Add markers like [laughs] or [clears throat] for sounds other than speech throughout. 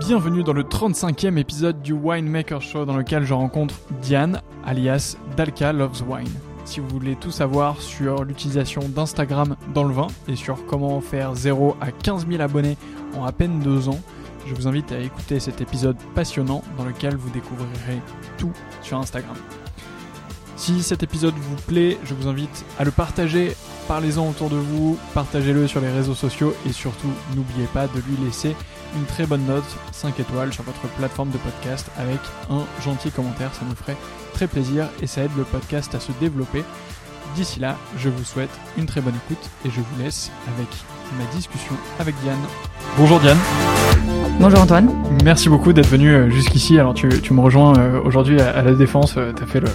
Bienvenue dans le 35e épisode du Winemaker Show dans lequel je rencontre Diane, alias Dalka Loves Wine. Si vous voulez tout savoir sur l'utilisation d'Instagram dans le vin et sur comment faire 0 à 15 000 abonnés en à peine 2 ans, je vous invite à écouter cet épisode passionnant dans lequel vous découvrirez tout sur Instagram. Si cet épisode vous plaît, je vous invite à le partager, parlez-en autour de vous, partagez-le sur les réseaux sociaux et surtout n'oubliez pas de lui laisser une très bonne note, 5 étoiles sur votre plateforme de podcast avec un gentil commentaire, ça nous ferait très plaisir et ça aide le podcast à se développer. D'ici là, je vous souhaite une très bonne écoute et je vous laisse avec ma discussion avec Diane. Bonjour Diane. Bonjour Antoine. Merci beaucoup d'être venu euh, jusqu'ici. Alors tu, me rejoins euh, aujourd'hui à, la Défense. Euh, tu as fait le,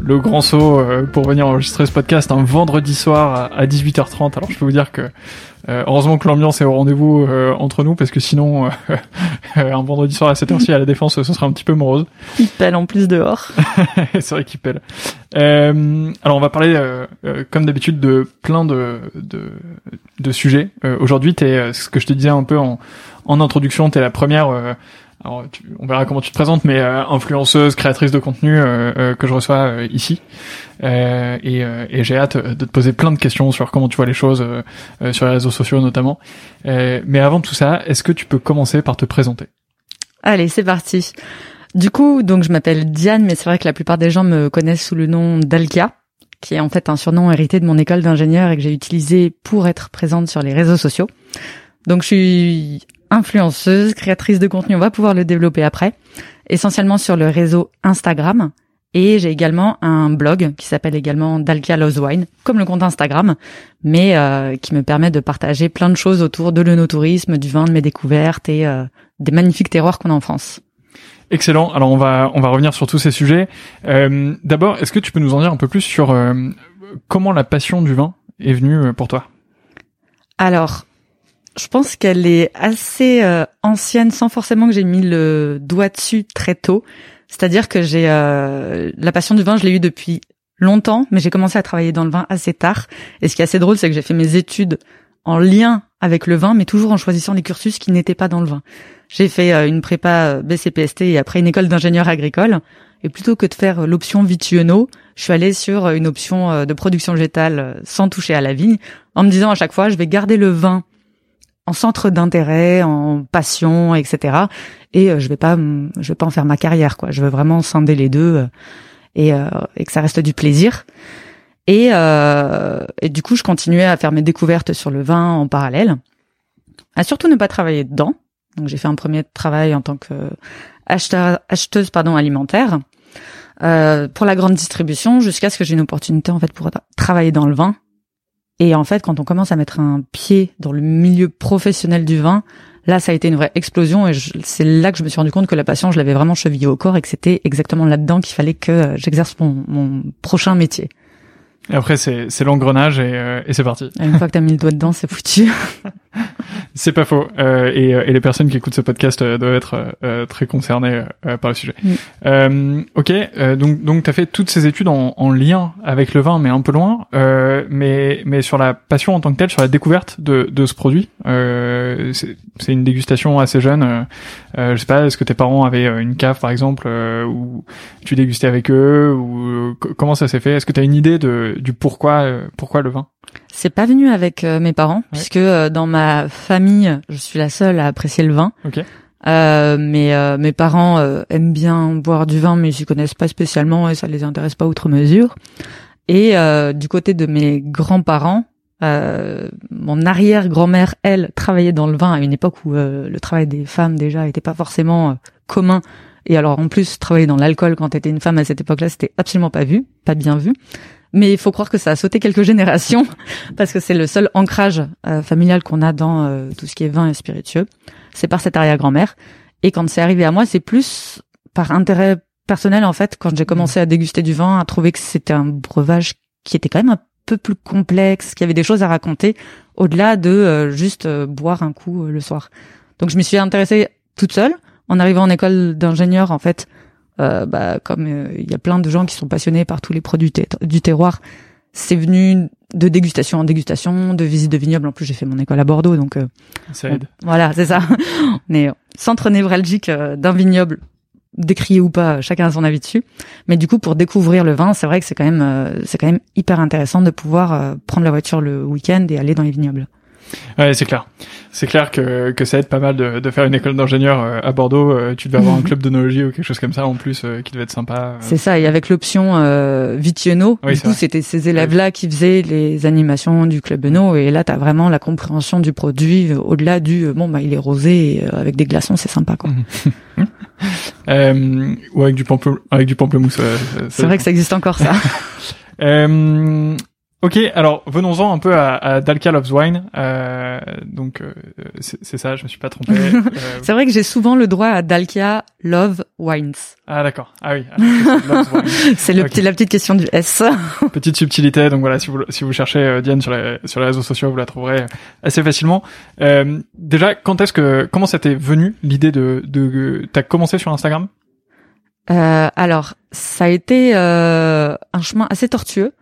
le grand saut pour venir enregistrer ce podcast un vendredi soir à 18h30. Alors je peux vous dire que euh, heureusement que l'ambiance est au rendez-vous euh, entre nous parce que sinon euh, [laughs] un vendredi soir à cette heure-ci à la défense ce serait un petit peu morose. Il pèle en plus dehors. [laughs] c'est vrai qu'il pèle. alors on va parler comme d'habitude de plein de de, de sujets. Aujourd'hui, t'es ce que je te disais un peu en en introduction, t'es la première alors, on verra comment tu te présentes, mais euh, influenceuse, créatrice de contenu euh, euh, que je reçois ici. et, et j'ai hâte de te poser plein de questions sur comment tu vois les choses sur les réseaux sociaux notamment. mais avant tout ça, est-ce que tu peux commencer par te présenter? Allez, c'est parti. Du coup, donc je m'appelle Diane, mais c'est vrai que la plupart des gens me connaissent sous le nom d'Alkia, qui est en fait un surnom hérité de mon école d'ingénieur et que j'ai utilisé pour être présente sur les réseaux sociaux. Donc je suis influenceuse, créatrice de contenu. On va pouvoir le développer après. Essentiellement sur le réseau Instagram. Et j'ai également un blog qui s'appelle également Dalkia Loves Wine, comme le compte Instagram, mais euh, qui me permet de partager plein de choses autour de l'œnotourisme, du vin, de mes découvertes et euh, des magnifiques terroirs qu'on a en France. Excellent. Alors on va on va revenir sur tous ces sujets. Euh, D'abord, est-ce que tu peux nous en dire un peu plus sur euh, comment la passion du vin est venue pour toi? Alors, je pense qu'elle est assez euh, ancienne, sans forcément que j'ai mis le doigt dessus très tôt. C'est-à-dire que j'ai euh, la passion du vin, je l'ai eu depuis longtemps, mais j'ai commencé à travailler dans le vin assez tard. Et ce qui est assez drôle, c'est que j'ai fait mes études en lien avec le vin, mais toujours en choisissant des cursus qui n'étaient pas dans le vin. J'ai fait euh, une prépa BCPST et après une école d'ingénieur agricole. Et plutôt que de faire l'option vitueno, je suis allée sur une option de production végétale sans toucher à la vigne, en me disant à chaque fois, je vais garder le vin en centre d'intérêt, en passion, etc. Et je vais pas, je vais pas en faire ma carrière, quoi. Je veux vraiment scinder les deux et, et que ça reste du plaisir. Et, euh, et du coup, je continuais à faire mes découvertes sur le vin en parallèle, à surtout ne pas travailler dedans. Donc, j'ai fait un premier travail en tant que acheteur, acheteuse pardon alimentaire euh, pour la grande distribution, jusqu'à ce que j'ai une opportunité en fait pour travailler dans le vin. Et en fait, quand on commence à mettre un pied dans le milieu professionnel du vin, là, ça a été une vraie explosion. Et c'est là que je me suis rendu compte que la passion, je l'avais vraiment chevillée au corps et que c'était exactement là-dedans qu'il fallait que j'exerce mon, mon prochain métier. Et après, c'est, c'est l'engrenage et, euh, et c'est parti. Une fois que t'as mis le doigt dedans, c'est foutu. [laughs] c'est pas faux. Euh, et, et, les personnes qui écoutent ce podcast euh, doivent être euh, très concernées euh, par le sujet. Ok, donc donc t'as fait toutes ces études en, en, lien avec le vin, mais un peu loin. mais mais sur la passion en tant que telle, sur la découverte de, de ce produit, c'est, c'est une dégustation assez jeune. je sais pas, est-ce que tes parents avaient une cave par exemple où tu dégustais avec eux ou comment ça s'est fait? Est-ce que tu as une idée de du pourquoi euh, pourquoi le vin C'est pas venu avec euh, mes parents ouais. puisque euh, dans ma famille, je suis la seule à apprécier le vin. Ok. Euh, mais mes parents aiment bien boire du vin, mais ils s'y connaissent pas spécialement et ça les intéresse pas outre mesure. Et du côté de mes grands-parents, mon arrière-grand-mère, elle, travaillait dans le vin à une époque où le travail des femmes déjà était pas forcément commun. Et alors en plus, travailler dans l'alcool quand t'étais une femme à cette époque-là, c'était absolument pas vu, pas bien vu. Mais il faut croire que ça a sauté quelques [laughs] générations parce que c'est le seul ancrage euh, familial qu'on a dans euh, tout ce qui est vin et spiritueux. C'est par cette arrière-grand-mère. Et quand c'est arrivé à moi, c'est plus par intérêt personnel en fait. Quand j'ai commencé à déguster du vin, à trouver que c'était un breuvage qui était quand même un peu plus complexe, qu'il y avait des choses à raconter au-delà de euh, juste boire un coup le soir. Donc je me suis intéressée toute seule en arrivant en école d'ingénieur en fait euh, bah, comme euh, il y a plein de gens qui sont passionnés par tous les produits du terroir, c'est venu de dégustation en dégustation, de visite de vignoble. En plus, j'ai fait mon école à Bordeaux, donc euh, ça aide. voilà, c'est ça. [laughs] On est centre névralgique d'un vignoble, décrié ou pas, chacun a son avis dessus. Mais du coup, pour découvrir le vin, c'est vrai que c'est quand même, c'est quand même hyper intéressant de pouvoir prendre la voiture le week-end et aller dans les vignobles. Ouais, c'est clair. C'est clair que, que ça aide pas mal de, de faire une école d'ingénieur euh, à Bordeaux. Euh, tu devais avoir un club d'onologie ou quelque chose comme ça en plus euh, qui devait être sympa. C'est ça. Et avec l'option euh, Vitiono, du coup, c'était ces élèves-là qui faisaient les animations du club Eno. Et là, t'as vraiment la compréhension du produit au-delà du bon, bah, il est rosé avec des glaçons, c'est sympa, quoi. [laughs] euh, ou avec du pample, avec du pamplemousse. c'est vrai que ça existe encore, ça. [laughs] euh, Ok, alors venons-en un peu à, à Dalka Loves Wine. Euh, donc euh, c'est ça, je me suis pas trompé. [laughs] Euh... c'est vrai que j'ai souvent le droit à Dalkia Love Wines. Ah d'accord. Ah oui. [laughs] c'est le petit la petite question du S. [laughs] Petite subtilité. Donc voilà, si vous si vous cherchez euh, Diane sur les sur les réseaux sociaux, vous la trouverez assez facilement. Euh, déjà, quand est-ce que comment ça t'est venu l'idée de de t'as commencé sur Instagram? Alors ça a été un chemin assez tortueux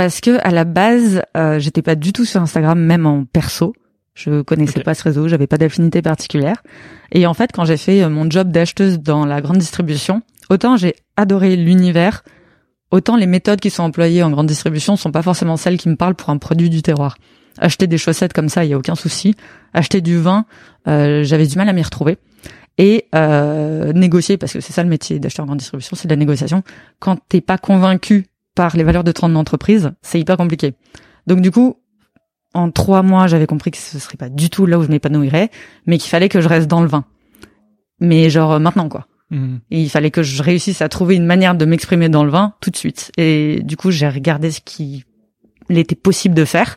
parce que à la base, euh, j'étais pas du tout sur Instagram, même en perso. Je connaissais okay. pas ce réseau, j'avais pas d'affinité particulière. Et en fait, quand j'ai fait euh, mon job d'acheteuse dans la grande distribution, autant j'ai adoré l'univers, autant les méthodes qui sont employées en grande distribution sont pas forcément celles qui me parlent pour un produit du terroir. Acheter des chaussettes comme ça, il y a aucun souci. Acheter du vin, euh, j'avais du mal à m'y retrouver. Et euh, négocier, parce que c'est ça le métier d'acheteur en grande distribution, c'est de la négociation. Quand t'es pas convaincu par les valeurs de ton entreprise, c'est hyper compliqué. Donc du coup, en trois mois, j'avais compris que ce serait pas du tout là où je m'épanouirais, mais qu'il fallait que je reste dans le vin. Mais genre maintenant quoi. Mhm. Et il fallait que je réussisse à trouver une manière de m'exprimer dans le vin tout de suite. Et du coup, j'ai regardé ce qu'il était possible de faire.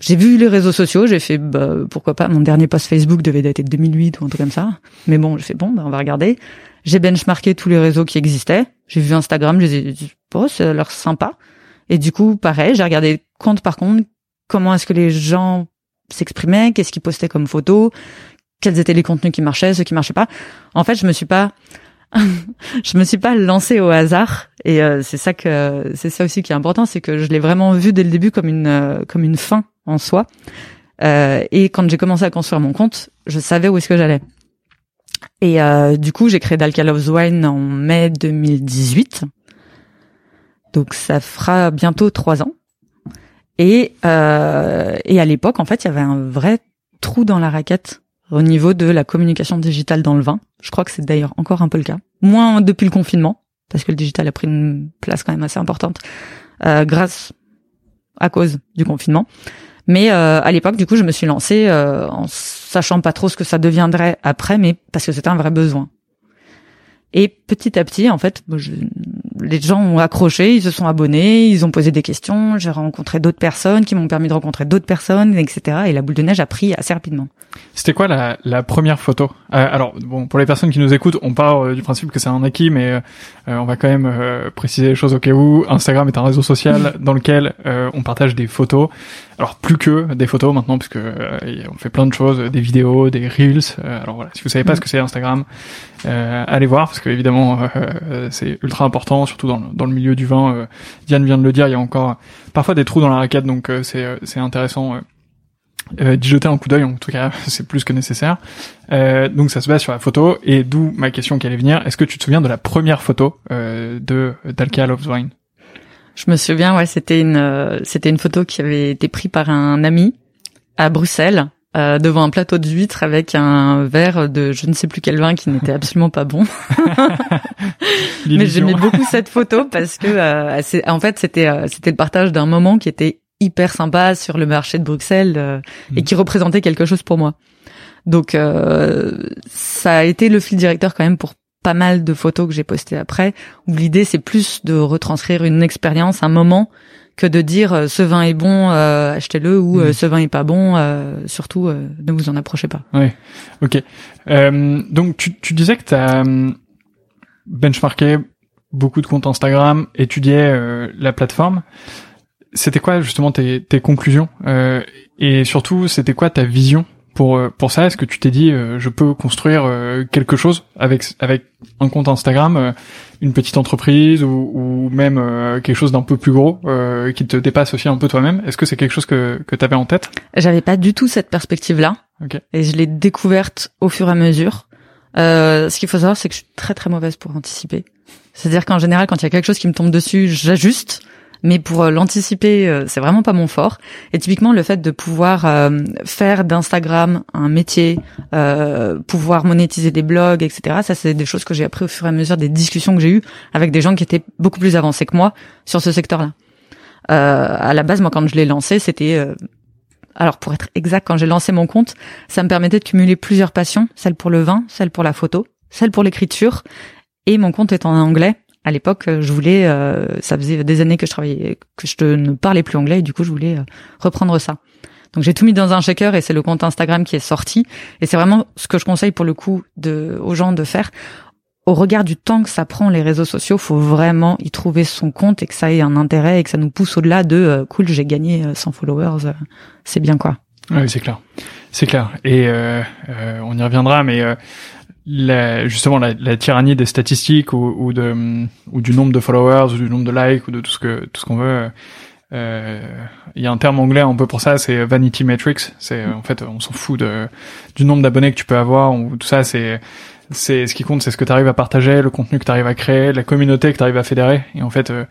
J'ai vu les réseaux sociaux, j'ai fait bah, pourquoi pas. Mon dernier post Facebook devait dater de 2008 ou un truc comme ça. Mais bon, j'ai fait bon, bah, on va regarder. J'ai benchmarké tous les réseaux qui existaient. J'ai vu Instagram, je ai dit, oh, ça a l'air sympa. Et du coup, pareil, j'ai regardé compte par compte comment est-ce que les gens s'exprimaient, qu'est-ce qu'ils postaient comme photos, quels étaient les contenus qui marchaient, ceux qui marchaient pas. En fait, je me suis pas, [laughs] je me suis pas lancée au hasard. Et euh, c'est ça que c'est ça aussi qui est important, c'est que je l'ai vraiment vu dès le début comme une euh, comme une fin en soi. Euh, et quand j'ai commencé à construire mon compte, je savais où est-ce que j'allais. Et euh, du coup, j'ai créé Dalkalov's Wine en mai 2018. Donc ça fera bientôt trois ans. Et euh, et à l'époque, en fait, il y avait un vrai trou dans la raquette au niveau de la communication digitale dans le vin. Je crois que c'est d'ailleurs encore un peu le cas. Moins depuis le confinement, parce que le digital a pris une place quand même assez importante euh, grâce à cause du confinement. Mais euh, à l'époque, du coup, je me suis lancée euh, en sachant pas trop ce que ça deviendrait après, mais parce que c'était un vrai besoin. Et petit à petit, en fait, je- les gens ont accroché, ils se sont abonnés, ils ont posé des questions, j'ai rencontré d'autres personnes qui m'ont permis de rencontrer d'autres personnes, etc. Et la boule de neige a pris assez rapidement. C'était quoi la, la première photo? Euh, Alors bon, pour les personnes qui nous écoutent, on part euh, du principe que c'est un acquis, mais euh, euh, on va quand même euh, préciser les choses au cas où. Instagram est un réseau social [laughs] dans lequel euh, on partage des photos. Alors plus que des photos maintenant, puisque euh, on fait plein de choses, des vidéos, des reels. Euh, alors voilà, si vous savez pas ce que c'est Instagram, euh, allez voir parce que évidemment euh, euh, c'est ultra important, surtout dans le, dans le milieu du vin. Euh, Diane vient de le dire, il y a encore parfois des trous dans la raquette, donc euh, c'est euh, c'est intéressant. d'y jeter un coup d'œil, en tout cas, [laughs] c'est plus que nécessaire. Euh, donc ça se base sur la photo, et d'où ma question qui allait venir. Est-ce que tu te souviens de la première photo euh, de d'Alka Loves Wine? Je me souviens, ouais, c'était une, euh, c'était une photo qui avait été prise par un ami à Bruxelles. euh, devant un plateau de huîtres avec un verre de je ne sais plus quel vin qui [laughs] n'était absolument pas bon. [laughs] Mais j'aimais beaucoup cette photo parce que euh, en fait c'était euh, c'était le partage d'un moment qui était hyper sympa sur le marché de Bruxelles euh, et Mm. qui représentait quelque chose pour moi. Donc euh, ça a été le fil directeur quand même pour pas mal de photos que j'ai postées après où l'idée c'est plus de retranscrire une expérience, un moment que de dire euh, ce vin est bon, euh, achetez-le ou euh, Mm. ce vin est pas bon, euh, surtout euh, ne vous en approchez pas. Ok. Euh, donc tu, tu disais que tu as benchmarké beaucoup de comptes Instagram, étudié euh, la plateforme. C'était quoi justement tes, tes conclusions euh, Et surtout, c'était quoi ta vision pour euh, pour ça Est-ce que tu t'es dit euh, je peux construire euh, quelque chose avec avec un compte Instagram, euh, une petite entreprise ou, ou même euh, quelque chose d'un peu plus gros euh, qui te dépasse aussi un peu toi-même? Est-ce que c'est quelque chose que que tu avais en tête? J'avais pas du tout cette perspective-là. Ok. Et je l'ai découverte au fur et à mesure. Euh, ce qu'il faut savoir, c'est que je suis très très mauvaise pour anticiper. C'est-à-dire qu'en général, quand il y a quelque chose qui me tombe dessus, j'ajuste. Mais pour euh, l'anticiper, euh, c'est vraiment pas mon fort. Et typiquement, le fait de pouvoir euh, faire d'Instagram un métier, pouvoir monétiser des blogs, etc. Ça, c'est des choses que j'ai appris au fur et à mesure des discussions que j'ai eues avec des gens qui étaient beaucoup plus avancés que moi sur ce secteur-là. Euh, à la base, moi, quand je l'ai lancé, c'était alors pour être exact, quand j'ai lancé mon compte, ça me permettait de cumuler plusieurs passions, celle pour le vin, celle pour la photo, celle pour l'écriture, et mon compte est en anglais. À l'époque, euh, je voulais, euh, ça faisait des années que je travaillais, que je ne parlais plus anglais, et du coup, je voulais euh, reprendre ça. Donc j'ai tout mis dans un shaker et c'est le compte Instagram qui est sorti. Et c'est vraiment ce que je conseille pour le coup de, aux gens de faire. Au regard du temps que ça prend les réseaux sociaux, faut vraiment y trouver son compte et que ça ait un intérêt et que ça nous pousse au-delà de euh, cool, j'ai gagné euh, 100 followers, c'est bien quoi. Oui, c'est clair. C'est clair. Et on y reviendra, mais la, justement la, la tyrannie des statistiques ou, ou de ou du nombre de followers ou du nombre de likes ou de tout ce que tout ce qu'on veut. euh, Il y a un terme anglais un peu pour ça, c'est vanity metrics. C'est euh, en fait on s'en fout de du nombre d'abonnés que tu peux avoir ou tout ça. C'est c'est ce qui compte, c'est ce que tu arrives à partager, le contenu que tu arrives à créer, la communauté que tu arrives à fédérer. Et en fait, euh,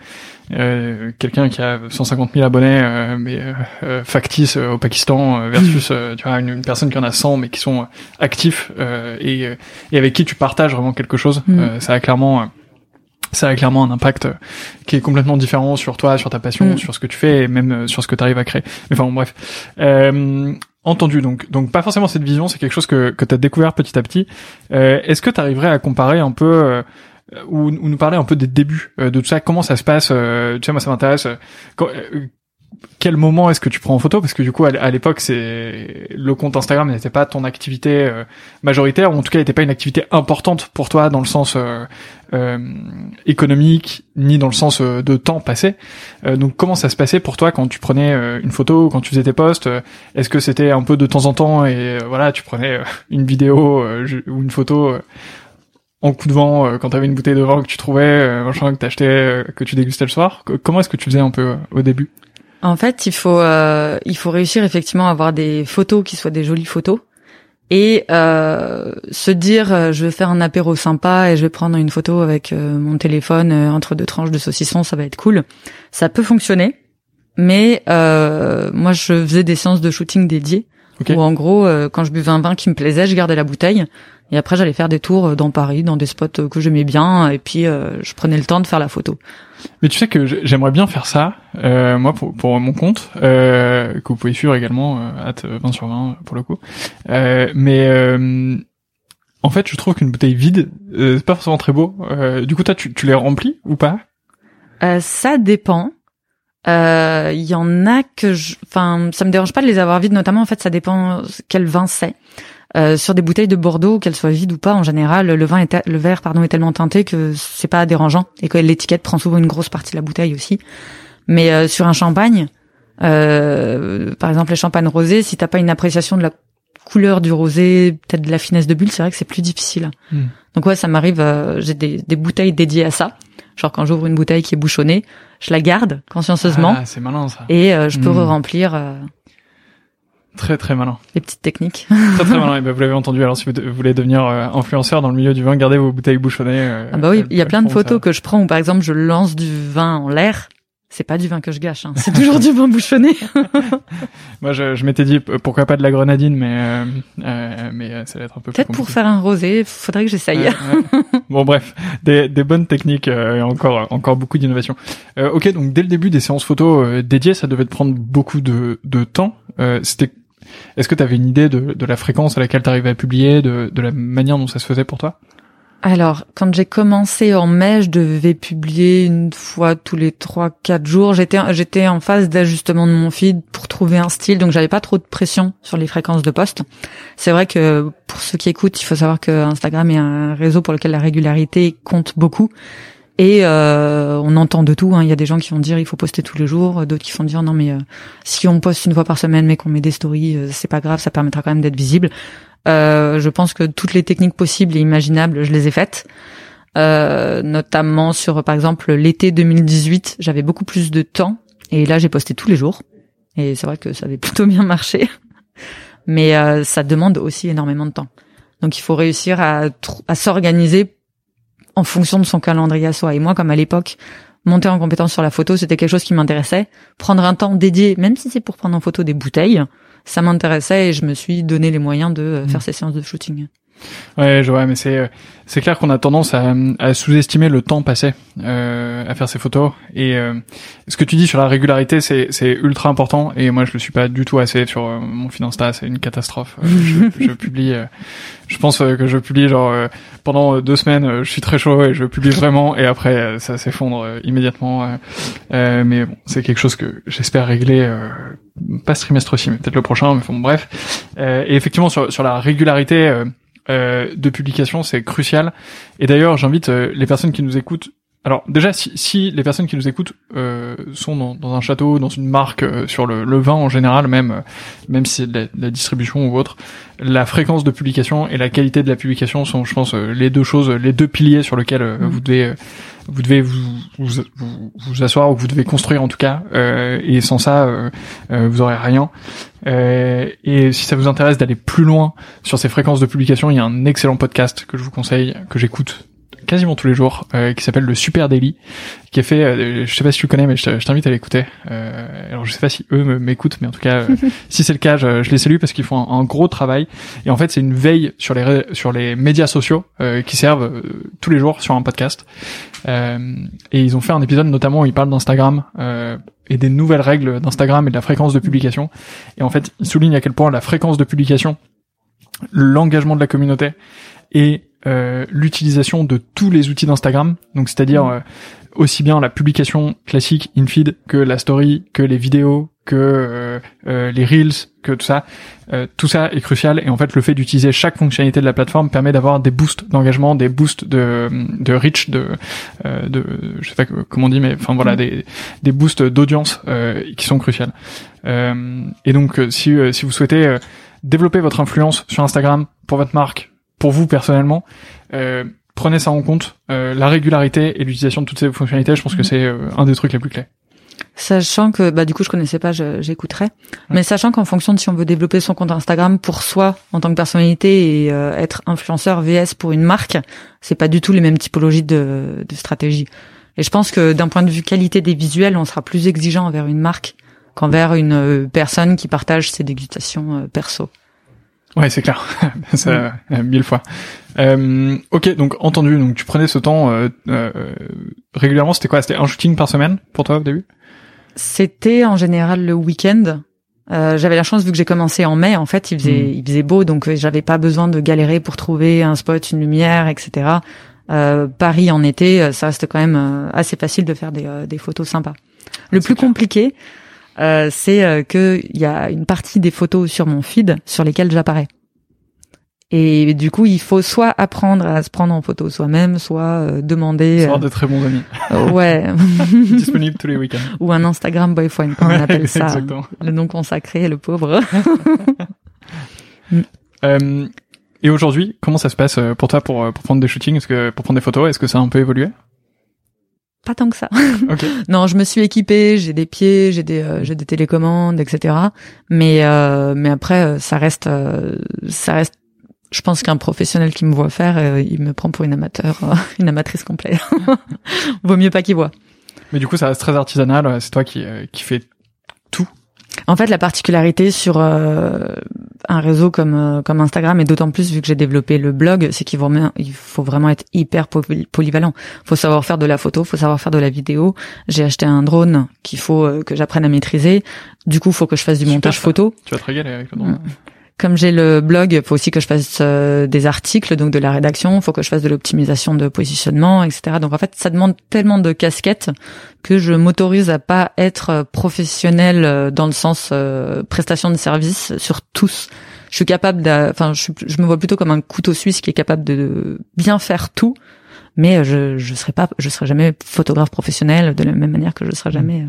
euh, quelqu'un qui a 150 000 abonnés, euh, mais euh, euh, factice au Pakistan euh, [clears throat] versus tu vois une, une personne qui en a 100 mais qui sont actifs euh, et, et avec qui tu partages vraiment quelque chose, Mm. euh, ça a clairement ça a clairement un impact qui est complètement différent sur toi, sur ta passion, Mm. sur ce que tu fais et même sur ce que tu arrives à créer. Mais enfin bon, bref. Euh, entendu donc. Donc pas forcément cette vision, c'est quelque chose que, que tu as découvert petit à petit. Euh, Est-ce que tu arriverais à comparer un peu euh, ou, ou nous parler un peu des débuts euh, de tout ça, comment ça se passe euh, Tu sais, moi ça m'intéresse. euh, euh, quel moment est-ce que tu prends en photo? Parce que du coup, à l'époque, c'est le compte Instagram n'était pas ton activité majoritaire, ou en tout cas, n'était pas une activité importante pour toi dans le sens euh, euh, économique, ni dans le sens euh, de temps passé. Euh, donc, comment ça se passait pour toi quand tu prenais euh, une photo, quand tu faisais tes posts euh, Est-ce que c'était un peu de temps en temps et voilà, tu prenais une vidéo ou une photo en coup de vent quand t'avais une bouteille de vin que tu trouvais, machin que t'achetais, que tu dégustais le soir? Co- Comment est-ce que tu faisais un peu au début? En fait, il faut euh, il faut réussir effectivement à avoir des photos qui soient des jolies photos et euh, se dire euh, je vais faire un apéro sympa et je vais prendre une photo avec euh, mon téléphone euh, entre deux tranches de saucisson, ça va être cool. Ça peut fonctionner, mais euh, moi je faisais des séances de shooting dédiées Ok. où en gros quand je buvais un vin qui me plaisait, je gardais la bouteille et après j'allais faire des tours euh, dans Paris, dans des spots euh, que j'aimais bien et puis euh, je prenais le temps de faire la photo. Mais tu sais que j'ai- j'aimerais bien faire ça, euh, moi pour, pour mon compte, euh, que vous pouvez suivre également, euh, at 20 sur 20 pour le coup. Euh, mais euh, en fait, je trouve qu'une bouteille vide, euh, c'est pas forcément très beau. Euh, du coup, toi, tu, tu les remplis ou pas? Euh, ça dépend. Euh, Il y en a que, je... enfin, ça me dérange pas de les avoir vides. Notamment, en fait, ça dépend quel vin c'est. Euh, sur des bouteilles de Bordeaux, qu'elles soient vides ou pas, en général, le vin est le verre pardon est tellement teinté que c'est pas dérangeant et que l'étiquette prend souvent une grosse partie de la bouteille aussi. Mais euh, sur un champagne, euh, par exemple les champagnes rosés, si t'as pas une appréciation de la couleur du rosé, peut-être de la finesse de bulle, c'est vrai que c'est plus difficile. Hmm. Donc ouais, ça m'arrive. euh, J'ai des, des bouteilles dédiées à ça. Genre quand j'ouvre une bouteille qui est bouchonnée, je la garde consciencieusement Ah, c'est malin ça. et euh, je peux Hmm. re-remplir euh, Très très malin. les petites techniques. Très très malin. Et ben, vous l'avez entendu. Alors si vous, de- vous voulez devenir euh, influenceur dans le milieu du vin, gardez vos bouteilles bouchonnées. euh, Ah bah oui, il y a plein de photos ça. que je prends où par exemple je lance du vin en l'air. C'est pas du vin que je gâche, hein. c'est toujours du vin bouchonné. [laughs] Moi, je, je m'étais dit pourquoi pas de la grenadine, mais euh, euh, mais euh, ça va être un peu plus Peut-être pour faire un rosé, faudrait que j'essaye. Ouais, [laughs] bon bref, des, des bonnes techniques euh, et encore encore beaucoup d'innovation. Euh, ok, donc dès le début des séances photos dédiées, ça devait te prendre beaucoup de, de temps. Euh, C'était, est-ce que tu avais une idée de, de la fréquence à laquelle tu arrivais à publier, de, de la manière dont ça se faisait pour toi? Alors, quand j'ai commencé en mai, je devais publier une fois tous les trois, quatre jours. J'étais, j'étais en phase d'ajustement de mon feed pour trouver un style, donc j'avais pas trop de pression sur les fréquences de poste. C'est vrai que pour ceux qui écoutent, il faut savoir que Instagram est un réseau pour lequel la régularité compte beaucoup. Et euh, on entend de tout. hein. Il y a des gens qui vont dire il faut poster tous les jours, d'autres qui vont dire non mais euh, si on poste une fois par semaine mais qu'on met des stories, euh, c'est pas grave, ça permettra quand même d'être visible. Euh, je pense que toutes les techniques possibles et imaginables, je les ai faites. Euh, notamment sur, par exemple, l'été 2018, j'avais beaucoup plus de temps. Et là, j'ai posté tous les jours. Et c'est vrai que ça avait [laughs] plutôt bien marché. Mais euh, ça demande aussi énormément de temps. Donc il faut réussir à, à s'organiser en fonction de son calendrier à soi. Et moi, comme à l'époque, monter en compétence sur la photo, c'était quelque chose qui m'intéressait. Prendre un temps dédié, même si c'est pour prendre en photo des bouteilles, ça m'intéressait et je me suis donné les moyens de euh, faire ces séances de shooting. Ouais, je vois, mais c'est euh, c'est clair qu'on a tendance à, à sous-estimer le temps passé euh, à faire ces photos. Et euh, ce que tu dis sur la régularité, c'est c'est ultra important. Et moi, je le suis pas du tout assez sur euh, mon feed Insta. C'est une catastrophe. Euh, je, [laughs] je publie, euh, je pense que je publie genre euh, pendant deux semaines, je suis très chaud et je publie vraiment. Et après, ça s'effondre immédiatement. mais bon, c'est quelque chose que j'espère régler. euh, pas ce trimestre aussi, mais peut-être le prochain. Mais bon, bref. Euh, et effectivement, sur sur la régularité. Euh, de publication, c'est crucial. Et d'ailleurs, j'invite euh, les personnes qui nous écoutent. Alors déjà, si, si les personnes qui nous écoutent euh, sont dans, dans un château, dans une marque, euh, sur le, le vin en général, même euh, même si c'est de la, de la distribution ou autre, la fréquence de publication et la qualité de la publication sont, je pense, euh, les deux choses, les deux piliers sur lesquels euh, Mm. vous devez euh, vous devez vous, vous, vous, vous asseoir ou vous devez construire en tout cas. Euh, et sans ça, euh, euh, vous aurez rien. Euh, et si ça vous intéresse d'aller plus loin sur ces fréquences de publication, il y a un excellent podcast que je vous conseille, que j'écoute quasiment tous les jours, euh, qui s'appelle le Super Daily, qui est fait, euh, je sais pas si tu connais, mais je t'invite à l'écouter. Euh, alors je sais pas si eux m'écoutent, mais en tout cas, [laughs] si c'est le cas, je, je, les salue parce qu'ils font un, gros travail. Et en fait, c'est une veille sur les sur les médias sociaux qui servent tous les jours sur un podcast. et ils ont fait un épisode notamment où ils parlent d'Instagram et des nouvelles règles d'Instagram et de la fréquence de publication. Et en fait, ils soulignent à quel point la fréquence de publication, l'engagement de la communauté et euh, l'utilisation de tous les outils d'Instagram, donc c'est-à-dire mmh. euh, aussi bien la publication classique in feed que la story, que les vidéos, que euh, euh les reels, que tout ça, tout ça est crucial et en fait le fait d'utiliser chaque fonctionnalité de la plateforme permet d'avoir des boosts d'engagement, des boosts de de reach, de de je sais pas comment on dit mais enfin voilà mmh. des des boosts d'audience qui sont cruciales. et donc si si vous souhaitez développer votre influence sur Instagram pour votre marque pour vous personnellement, euh, prenez ça en compte. Euh, la régularité et l'utilisation de toutes ces fonctionnalités, je pense que mhm. c'est euh, un des trucs les plus clés. Sachant que, bah du coup je connaissais pas, j'écouterai. Mais sachant qu'en fonction de si on veut développer son compte Instagram pour soi en tant que personnalité et être influenceur VS pour une marque, c'est pas du tout les mêmes typologies de, de stratégie. Et je pense que d'un point de vue qualité des visuels, on sera plus exigeant envers une marque qu'envers une personne qui partage ses dégustations perso. Ouais, c'est clair. [laughs] ça, euh, mille fois. Euh, ok, donc entendu. Donc tu prenais ce temps euh, euh régulièrement. C'était quoi? C'était un shooting par semaine pour toi au début? C'était en général le week-end. Euh, j'avais la chance vu que j'ai commencé en mai. En fait, il faisait, hmm. il faisait beau, donc j'avais pas besoin de galérer pour trouver un spot, une lumière, etc. Paris en été, ça reste quand même assez facile de faire des, des photos sympas. Le plus compliqué, euh, c'est euh, que il y a une partie des photos sur mon feed sur lesquelles j'apparais. Et du coup, il faut soit apprendre à se prendre en photo soi-même, soit euh, demander. Soit de très bons amis. [laughs] ouais. [laughs] Disponible tous les week-ends. Ou un Instagram boyfriend, comme on appelle ça. Exactement. Le nom consacré, le pauvre. [laughs] euh, et aujourd'hui, comment ça se passe pour toi pour, pour prendre des shootings, est-ce que pour prendre des photos, est-ce que ça a un peu évolué? Pas tant que ça. [laughs] non, je me suis équipée, j'ai des pieds, j'ai des euh, j'ai des télécommandes, etc. Mais euh, mais après euh, ça reste ça reste. Je pense qu'un professionnel qui me voit faire, il me prend pour une amateur, [laughs] une amatrice complète. [laughs] Vaut mieux pas qu'il voit. Mais du coup, ça reste très artisanal. C'est toi qui qui fais tout en fait, la particularité sur euh, un réseau comme euh, comme Instagram et d'autant plus vu que j'ai développé le blog, c'est qu'il faut, il faut vraiment être hyper polyvalent. Faut savoir faire de la photo, faut savoir faire de la vidéo. J'ai acheté un drone qu'il faut euh, que j'apprenne à maîtriser. Du coup, faut que je fasse du montage photo. Tu vas te régaler avec le drone. Comme j'ai le blog, il faut aussi que je fasse euh, des articles, donc de la rédaction, il faut que je fasse de l'optimisation de positionnement, etc. Donc en fait, ça demande tellement de casquettes que je m'autorise à pas être professionnel euh, dans le sens euh, prestation de service sur tous. Je suis capable, enfin, je, me vois plutôt comme un couteau suisse qui est capable de bien faire tout, mais je je serai pas je serai jamais photographe professionnel de la même manière que je serai jamais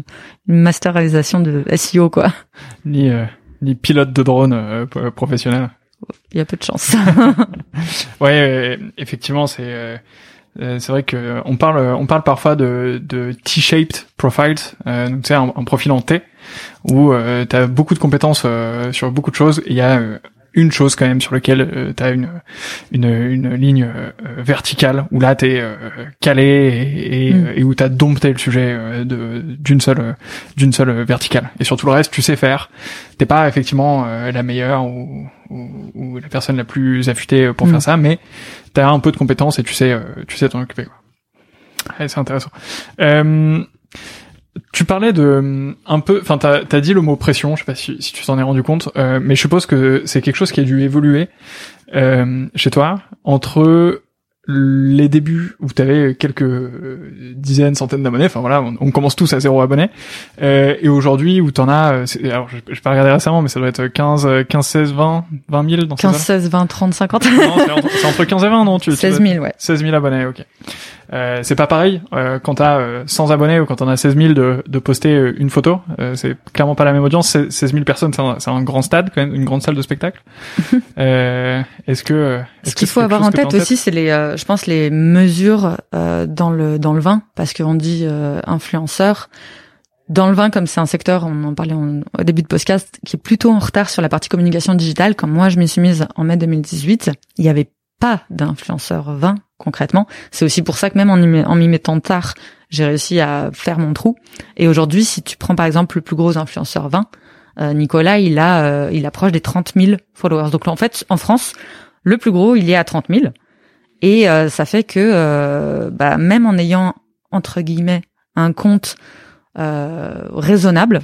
une masterisation de SEO quoi ni ni pilote de drone euh, professionnel. Il y a peu de chance. [laughs] ouais, euh, effectivement, c'est euh, c'est vrai que on parle on parle parfois de, de T-shaped profiles, donc c'est un, un, profil en T où tu as beaucoup de compétences sur beaucoup de choses il y a une chose quand même sur laquelle euh, tu as une, une, une ligne euh, verticale où là tu es euh, calé et, et, mm. et où tu as dompté le sujet de d'une seule d'une seule verticale et sur tout le reste tu sais faire t'es pas effectivement la meilleure ou, ou, ou, la personne la plus affûtée pour faire mm. ça mais tu as un peu de compétences et tu sais tu sais t'en occuper quoi c'est intéressant tu parlais de un peu, enfin t'as as dit le mot pression, je sais pas si, si tu t'en es rendu compte, euh, mais je suppose que c'est quelque chose qui a dû évoluer euh, chez toi entre les débuts où tu avais quelques euh, dizaines, centaines d'abonnés, enfin voilà, on, commence tous à zéro abonné, euh, et aujourd'hui où t'en as, euh, alors je, vais pas regarder récemment, mais ça doit être 15, 15, 16, 20, 20 000 dans 15, 16, 20, 30, 50. non, c'est entre, 15 et 20, non tu, 16 000, ouais. 16 000 abonnés, ok. Euh, c'est pas pareil euh, quand t'as euh, 100 abonnés ou quand t'en as 16 000 de, de poster euh, une photo. Euh, c'est clairement pas la même audience. 16 000 personnes, c'est un, un, grand stade, quand même, une grande salle de spectacle. [laughs] est-ce que est ce qu'il faut avoir en tête, aussi, c'est les, je pense, les mesures dans le dans le vin, parce qu'on dit influenceur. Dans le vin, comme c'est un secteur, on en parlait au début de podcast, qui est plutôt en retard sur la partie communication digitale. Comme moi, je m'y suis mise en mai 2018, il y avait pas d'influenceur vin concrètement. C'est aussi pour ça que même en, m'y mettant tard, j'ai réussi à faire mon trou. Et aujourd'hui, si tu prends par exemple le plus gros influenceur vin, euh, Nicolas, il a, euh, il approche des 30 000 followers. Donc en fait, en France, le plus gros, il est à 30 000. Et euh, ça fait que bah, même en ayant entre guillemets un compte raisonnable,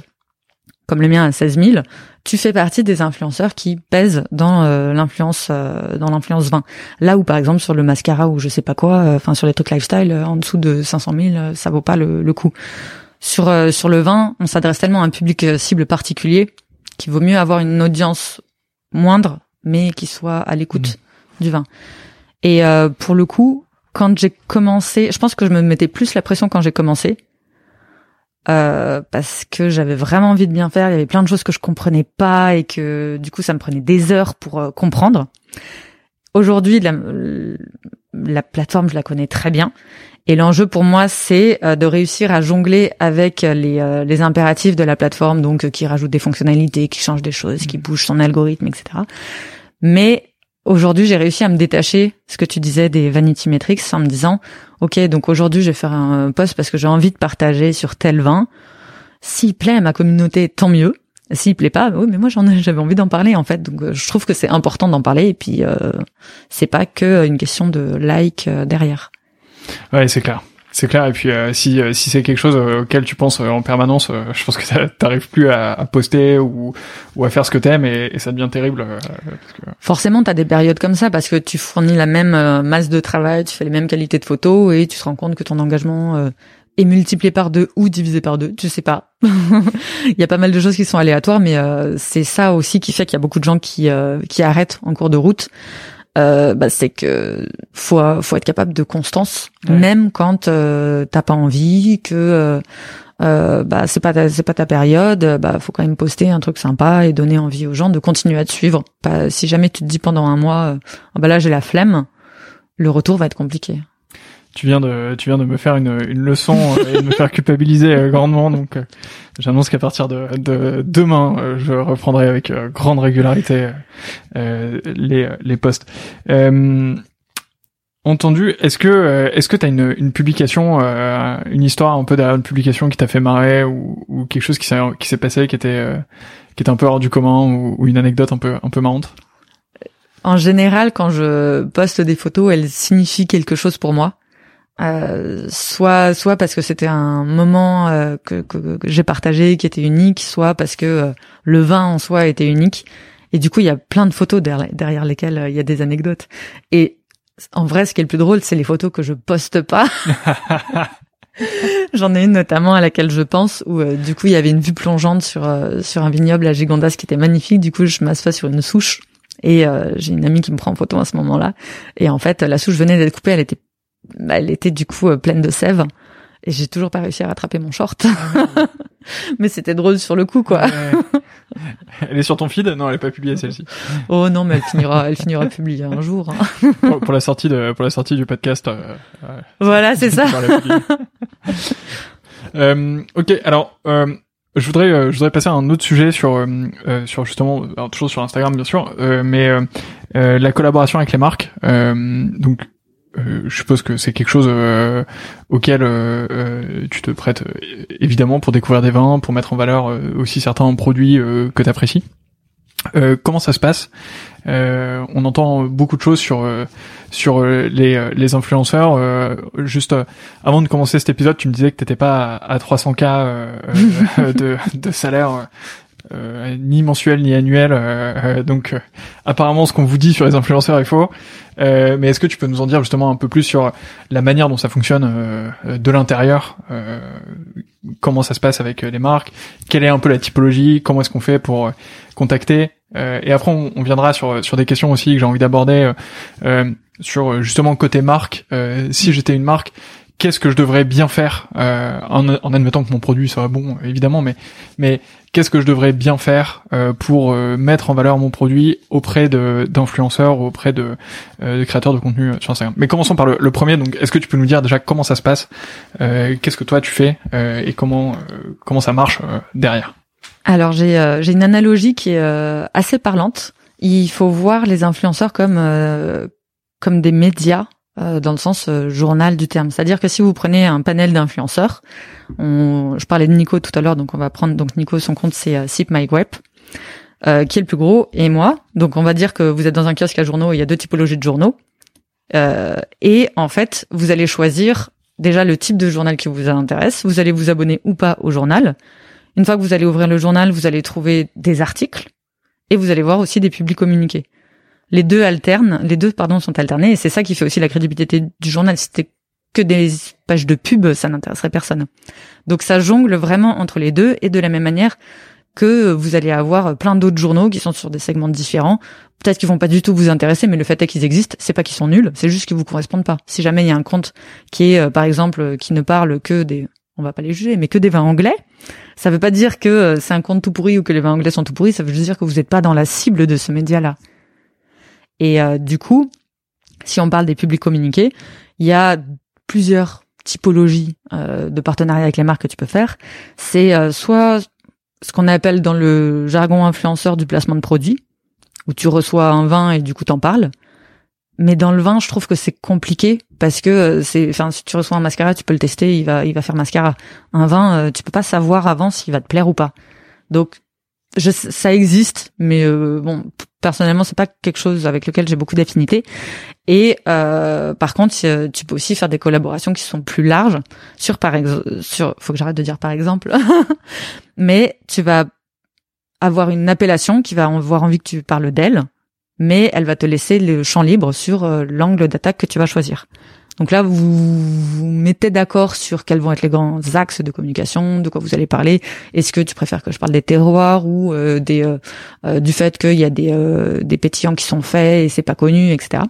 comme le mien à 16 000, tu fais partie des influenceurs qui pèsent dans euh, l'influence euh, dans l'influence 20. Là où par exemple sur le mascara ou je sais pas quoi, euh, enfin sur les trucs lifestyle en dessous de 500 000, ça vaut pas le, le coup. Sur sur le vin, on s'adresse tellement à un public cible particulier qu'il vaut mieux avoir une audience moindre mais qui soit à l'écoute mmh. du vin. Et pour le coup, quand j'ai commencé, je pense que je me mettais plus la pression quand j'ai commencé euh, parce que j'avais vraiment envie de bien faire. Il y avait plein de choses que je comprenais pas et que du coup ça me prenait des heures pour euh, comprendre. Aujourd'hui, la, la, plateforme, je la connais très bien. Et l'enjeu pour moi, c'est euh, de réussir à jongler avec les, les impératifs de la plateforme, donc qui rajoute des fonctionnalités, qui change des choses, qui mmh. bouge son algorithme, etc. Mais aujourd'hui, j'ai réussi à me détacher, ce que tu disais, des vanity metrics, en me disant, ok, donc aujourd'hui, je vais faire un post parce que j'ai envie de partager sur tel vin. S'il plaît à ma communauté, tant mieux. S'il plaît pas, oui, mais moi j'en [laughs] j'avais envie d'en parler en fait, donc euh, je trouve que c'est important d'en parler et puis euh, c'est pas que une question de like euh, derrière. Ouais, c'est clair. C'est clair. Et puis euh, si euh, si c'est quelque chose euh, auquel tu penses en permanence, je pense que t'arrives plus à, à, poster ou ou à faire ce que t'aimes et, et ça devient terrible. Parce que... Forcément, t'as des périodes comme ça parce que tu fournis la même masse de travail, tu fais les mêmes qualités de photos et tu te rends compte que ton engagement est multiplié par deux ou divisé par deux. Tu sais pas. [laughs] Il y a pas mal de choses qui sont aléatoires, mais c'est ça aussi qui fait qu'il y a beaucoup de gens qui qui arrêtent en cours de route euh, bah, c'est que faut faut être capable de constance, même quand euh, t'as pas envie, que euh, euh bah c'est pas c'est pas ta période, bah faut quand même poster un truc sympa et donner envie aux gens de continuer à te suivre. Pas, si jamais tu te dis pendant un mois, ah bah là j'ai la flemme, le retour va être compliqué tu viens de tu viens de me faire une, une leçon et de me faire culpabiliser grandement donc J'annonce qu'à partir de, de demain, euh, je reprendrai avec euh, grande régularité euh, les, les posts. entendu, est-ce que est-ce que t'as une, une publication, une histoire un peu derrière une publication qui t'a fait marrer ou, ou quelque chose qui s'est qui s'est passé qui était qui était un peu hors du commun ou, ou une anecdote un peu un peu marrante? En général, quand je poste des photos, elles signifient quelque chose pour moi. Euh, soit soit parce que c'était un moment euh, que, que, j'ai partagé qui était unique, soit parce que euh, le vin en soi était unique. Et du coup, il y a plein de photos derrière, lesquelles il y a des anecdotes. Et en vrai, ce qui est le plus drôle, c'est les photos que je poste pas. [laughs] J'en ai une notamment à laquelle je pense où du coup il y avait une vue plongeante sur sur un vignoble à Gigondas qui était magnifique. Du coup, je m'assois sur une souche et j'ai une amie qui me prend en photo à ce moment-là. Et en fait, la souche venait d'être coupée, elle était elle était du coup euh, pleine de sève et j'ai toujours pas réussi à rattraper mon short. Ah [laughs] mais c'était drôle sur le coup, quoi. elle est sur ton feed? Non, elle est pas publiée celle-ci. Oh non, mais elle finira, elle finira publiée un jour. Hein. [laughs] pour, la sortie de, pour la sortie du podcast. Euh, voilà, c'est ça. [laughs] euh, ok, alors. Euh, je voudrais, je voudrais passer à un autre sujet sur, sur justement, toujours sur Instagram bien sûr, mais la collaboration avec les marques. donc, euh, je suppose que c'est quelque chose euh, auquel euh, tu te prêtes évidemment pour découvrir des vins, pour mettre en valeur aussi certains produits que tu apprécies. comment ça se passe? On entend beaucoup de choses sur sur les, les influenceurs. juste avant de commencer cet épisode, tu me disais que t'étais pas à, 300k [laughs] de, de salaire euh, ni mensuel ni annuel. Euh, euh, donc apparemment ce qu'on vous dit sur les influenceurs est faux. mais est-ce que tu peux nous en dire justement un peu plus sur la manière dont ça fonctionne de l'intérieur Comment ça se passe avec les marques Quelle est un peu la typologie Comment est-ce qu'on fait pour contacter Et après on, on, viendra sur sur des questions aussi que j'ai envie d'aborder sur justement côté marque. si j'étais une marque, qu'est-ce que je devrais bien faire euh, en, en, admettant que mon produit soit bon évidemment mais mais qu'est-ce que je devrais bien faire euh, pour euh, mettre en valeur mon produit auprès de d'influenceurs auprès de, de, créateurs de contenu sur Instagram. Mais commençons par le, premier donc est-ce que tu peux nous dire déjà comment ça se passe qu'est-ce que toi tu fais et comment comment ça marche derrière? Alors j'ai j'ai une analogie qui est assez parlante. Il faut voir les influenceurs comme comme des médias euh, dans le sens euh, journal du terme. C'est-à-dire que si vous prenez un panel d'influenceurs, je parlais de Nico tout à l'heure, donc on va prendre donc Nico son compte c'est euh, Sip My Web, euh, qui est le plus gros et moi. Donc on va dire que vous êtes dans un kiosque à journaux, il y a deux typologies de journaux. et en fait, vous allez choisir déjà le type de journal qui vous intéresse. Vous allez vous abonner ou pas au journal. Une fois que vous allez ouvrir le journal, vous allez trouver des articles et vous allez voir aussi des publics communiqués les deux alternent, les deux pardon sont alternés et c'est ça qui fait aussi la crédibilité du journal. Si c'était que des pages de pub, ça n'intéresserait personne. Donc ça jongle vraiment entre les deux et de la même manière que vous allez avoir plein d'autres journaux qui sont sur des segments différents. Peut-être qu'ils vont pas du tout vous intéresser, mais le fait est qu'ils existent. C'est pas qu'ils sont nuls, c'est juste qu'ils vous correspondent pas. Si jamais il y a un compte qui est, euh, par exemple, qui ne parle que des, on va pas les juger, mais que des vins anglais, ça veut pas dire que euh, c'est un compte tout pourri ou que les vins anglais sont tout pourris. Ça veut juste dire que vous n'êtes pas dans la cible de ce média-là. Et euh, du coup, si on parle des publics communiqués, il y a plusieurs typologies euh, de partenariats avec les marques que tu peux faire. C'est euh, soit ce qu'on appelle dans le jargon influenceur du placement de produits, où tu reçois un vin et du coup t'en parles. Mais dans le vin, je trouve que c'est compliqué parce que c'est, enfin, si tu reçois un mascara, tu peux le tester, il va, il va faire mascara. Un vin, tu peux pas savoir avant s'il va te plaire ou pas. Donc, je, ça existe, mais bon, personnellement c'est pas quelque chose avec lequel j'ai beaucoup d'affinité. Et euh, par contre tu peux aussi faire des collaborations qui sont plus larges sur par exemple sur faut que j'arrête de dire par exemple. [laughs] Mais tu vas avoir une appellation qui va avoir envie que tu parles d'elle mais elle va te laisser le champ libre sur euh, l'angle d'attaque que tu vas choisir donc là, vous vous mettez d'accord sur quels vont être les grands axes de communication, de quoi vous allez parler. Est-ce que tu préfères que je parle des terroirs ou euh, des euh, euh, du fait qu'il y a des des pétillants qui sont faits et c'est pas connu, etc.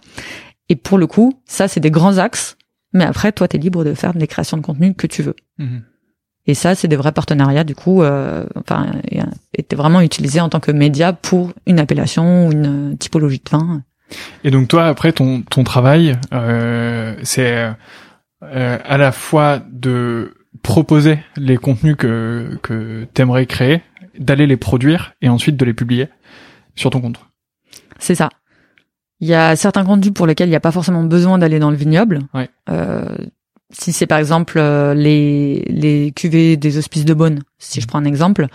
Et pour le coup, ça c'est des grands axes. Mais après, toi, tu es libre de faire des créations de contenu que tu veux. Mhm. Et ça, c'est des vrais partenariats, du coup, euh, enfin, était vraiment utilisé en tant que média pour une appellation ou une typologie de vin. Et donc toi, après ton ton travail, euh, c'est euh, à la fois de proposer les contenus que que t'aimerais créer, d'aller les produire et ensuite de les publier sur ton compte. C'est ça. Il y a certains contenus pour lesquels il n'y a pas forcément besoin d'aller dans le vignoble. Ouais. Euh, si c'est par exemple les les cuvées des hospices de Beaune, si je prends un exemple,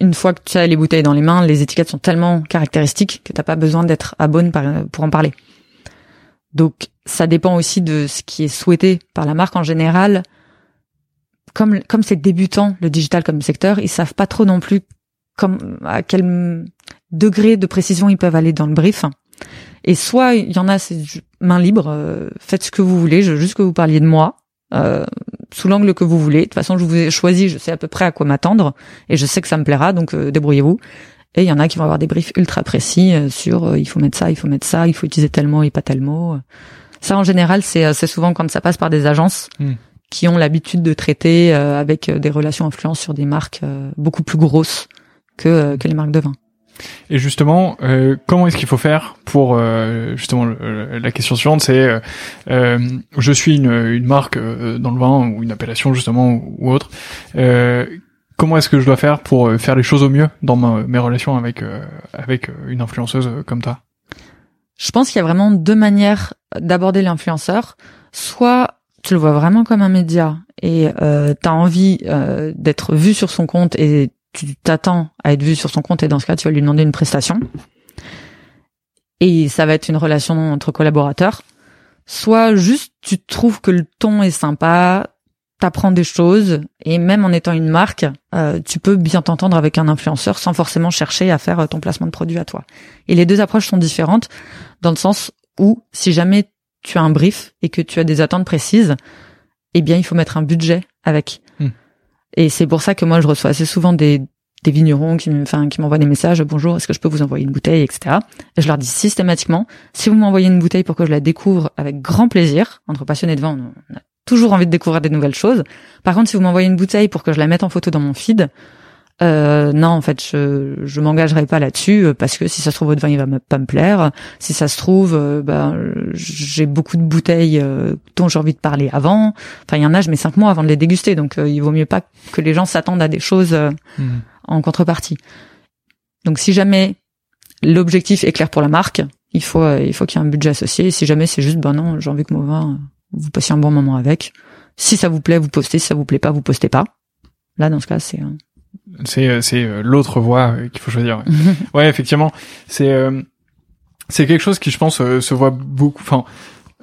une fois que tu as les bouteilles dans les mains, les étiquettes sont tellement caractéristiques que t'as pas besoin d'être à bonne pour en parler. Donc ça dépend aussi de ce qui est souhaité par la marque en général. Comme comme c'est débutant le digital comme secteur, ils savent pas trop non plus comme à quel degré de précision ils peuvent aller dans le brief. Et soit il y en a c'est main libre, euh, faites ce que vous voulez, je veux juste que vous parliez de moi. Euh, sous l'angle que vous voulez. De toute façon, je vous ai choisi, je sais à peu près à quoi m'attendre et je sais que ça me plaira, donc euh, débrouillez-vous. Et il y en a qui vont avoir des briefs ultra précis euh, sur euh, il faut mettre ça, il faut mettre ça, il faut utiliser tel mot et pas tel mot. Ça, en général, c'est c'est souvent quand ça passe par des agences hmm. qui ont l'habitude de traiter avec des relations influence sur des marques beaucoup plus grosses que que les marques de vin. Et justement, euh, comment est-ce qu'il faut faire pour euh, justement la question suivante, c'est euh, je suis une, une marque dans le vin ou une appellation justement ou, autre. comment est-ce que je dois faire pour faire les choses au mieux dans mes relations avec avec une influenceuse comme toi? Je pense qu'il y a vraiment deux manières d'aborder l'influenceur. Soit tu le vois vraiment comme un média et euh, tu as envie d'être vu sur son compte et tu t'attends à être vu sur son compte et dans ce cas, tu vas lui demander une prestation. Et ça va être une relation entre collaborateurs. Soit juste tu trouves que le ton est sympa, t'apprends des choses et même en étant une marque, euh, tu peux bien t'entendre avec un influenceur sans forcément chercher à faire ton placement de produit à toi. Et les deux approches sont différentes dans le sens où si jamais tu as un brief et que tu as des attentes précises, eh bien il faut mettre un budget avec. Et c'est pour ça que moi je reçois assez souvent des, vignerons qui, qui m'envoient des messages bonjour est-ce que je peux vous envoyer une bouteille? etc et je leur dis systématiquement si vous m'envoyez une bouteille pour que je la découvre avec grand plaisir entre passionnés de vin on a toujours envie de découvrir des nouvelles choses. Par contre si vous m'envoyez une bouteille pour que je la mette en photo dans mon feed euh, non, en fait, je je m'engagerai pas là-dessus euh, parce que si ça se trouve votre vin il va pas me plaire. Si ça se trouve, euh, ben j'ai beaucoup de bouteilles euh, dont j'ai envie de parler avant. Enfin, il y en a, je mets cinq mois avant de les déguster, donc il vaut mieux pas que les gens s'attendent à des choses mmh. en contrepartie. Donc, si jamais l'objectif est clair pour la marque, il faut euh, il faut qu'il y ait un budget associé. Et si jamais c'est juste, ben non, j'ai envie que mon vin, vous passiez un bon moment avec. Si ça vous plaît, vous postez. Si ça vous plaît pas, vous postez pas. Là, dans ce cas, c'est c'est c'est l'autre voie qu'il faut choisir. Ouais, [laughs] ouais effectivement, c'est c'est quelque chose qui, je pense, se voit beaucoup. Enfin,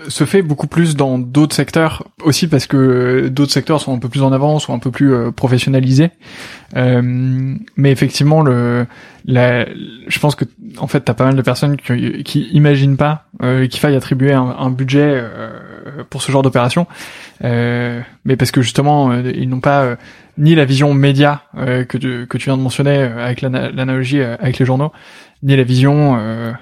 se fait beaucoup plus dans d'autres secteurs aussi parce que d'autres secteurs sont un peu plus en avance ou un peu plus euh, professionnalisés. Euh, mais effectivement, le, la, je pense que en fait, t'as pas mal de personnes qui, qui imaginent pas euh, qu'il faille attribuer un, un budget euh, pour ce genre d'opération, mais parce que justement, ils n'ont pas ni la vision média que tu, que tu viens de mentionner avec l'analogie avec les journaux, ni la vision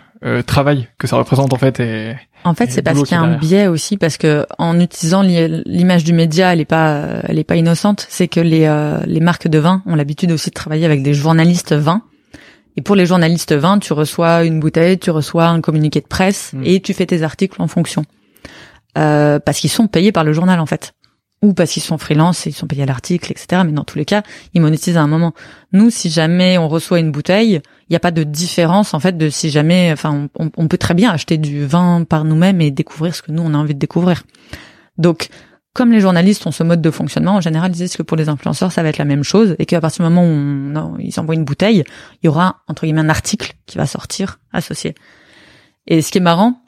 travail que ça représente en fait et en fait, c'est parce qu'il y a un biais aussi, parce que en utilisant l'image du média, elle est pas, elle est pas innocente. C'est que les euh, les marques de vin ont l'habitude aussi de travailler avec des journalistes vins. Et pour les journalistes vins, tu reçois une bouteille, tu reçois un communiqué de presse hmm. et tu fais tes articles en fonction. Euh, parce qu'ils sont payés par le journal en fait ou parce qu'ils sont freelance et ils sont payés à l'article, etc. Mais dans tous les cas, ils monétisent à un moment. Nous, si jamais on reçoit une bouteille, il n'y a pas de différence en fait de si jamais, enfin, on, peut très bien acheter du vin par nous-mêmes et découvrir ce que nous on a envie de découvrir. Donc, comme les journalistes ont ce mode de fonctionnement, en général, ils disent que pour les influenceurs, ça va être la même chose et qu'à partir du moment où ils envoient une bouteille, il y aura entre guillemets un article qui va sortir associé. Et ce qui est marrant,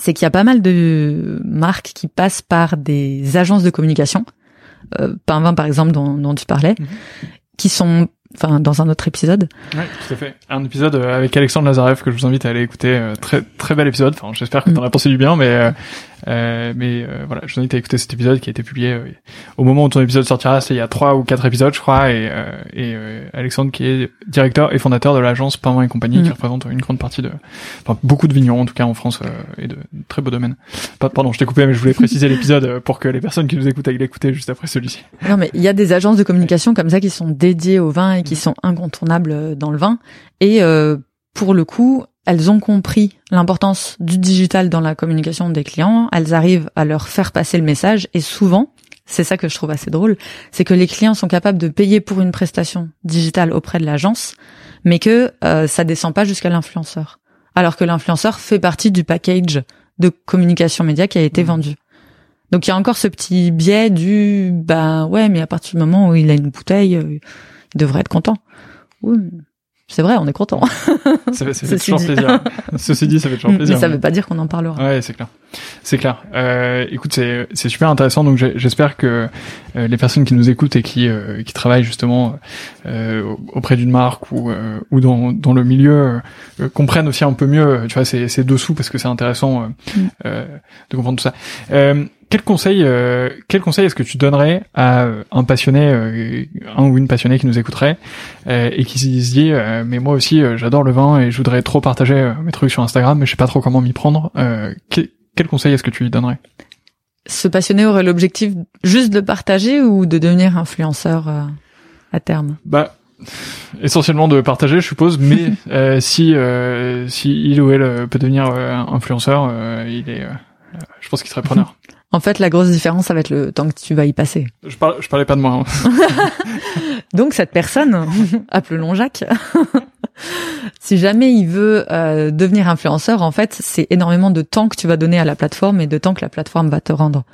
c'est qu'il y a pas mal de marques qui passent par des agences de communication, euh, Pinvin par exemple dont, dont tu parlais, mhm. qui sont enfin dans un autre épisode. Oui, tout à fait. Un épisode euh, avec Alexandre Lazarev que je vous invite à aller écouter. Euh, très très bel épisode. Enfin, j'espère que tu en as pensé du bien, mais euh, euh, mais euh, voilà, je vous invite à écouter cet épisode qui a été publié euh, au moment où ton épisode sortira. C'est il y a trois ou quatre épisodes, je crois, et, et Alexandre qui est directeur et fondateur de l'agence Pain et compagnie, qui mm. représente une grande partie de, enfin beaucoup de vignerons en tout cas en France et de, très beaux domaines. Pardon, je t'ai coupé, mais je voulais préciser [laughs] l'épisode pour que les personnes qui nous écoutent aillent l'écouter juste après celui-ci. Non, mais il y a des agences de communication comme ça qui sont dédiées au vin et qui sont incontournables dans le vin et pour le coup, elles ont compris l'importance du digital dans la communication des clients, elles arrivent à leur faire passer le message et souvent, c'est ça que je trouve assez drôle, c'est que les clients sont capables de payer pour une prestation digitale auprès de l'agence, mais que euh, ça descend pas jusqu'à l'influenceur. Alors que l'influenceur fait partie du package de communication média qui a été mmh. vendu. Donc il y a encore ce petit biais du bah ouais mais à partir du moment où il a une bouteille, euh, il devrait être content. Oui, c'est vrai, on est content. [laughs] ça fait, ça fait toujours plaisir. [laughs] Ceci dit, ça fait toujours plaisir. Mais ça veut pas dire qu'on en parlera. Ouais, c'est clair. C'est clair. Euh, écoute, c'est c'est super intéressant. Donc j'espère que euh, les personnes qui nous écoutent et qui euh, qui travaillent justement euh, auprès d'une marque ou ou dans dans le milieu comprennent aussi un peu mieux, tu vois, ces ces dessous parce que c'est intéressant mm. de comprendre tout ça quel conseil, euh, quel conseil est-ce que tu donnerais à un passionné, euh, un ou une passionnée qui nous écouterait euh, et qui se dit mais moi aussi j'adore le vin et je voudrais trop partager mes trucs sur Instagram mais je sais pas trop comment m'y prendre. Quel, quel, conseil est-ce que tu lui donnerais? Ce passionné aurait l'objectif juste de partager ou de devenir influenceur à terme? Bah essentiellement de partager, je suppose, mais [laughs] si si il ou elle peut devenir influenceur, il est, je pense qu'il serait preneur. En fait, la grosse différence, ça va être le temps que tu vas y passer. Je, parle, je parlais pas de moi. Hein. [laughs] Donc cette personne, [laughs] appelons Jacques, [laughs] si jamais il veut euh, devenir influenceur, en fait, c'est énormément de temps que tu vas donner à la plateforme et de temps que la plateforme va te rendre.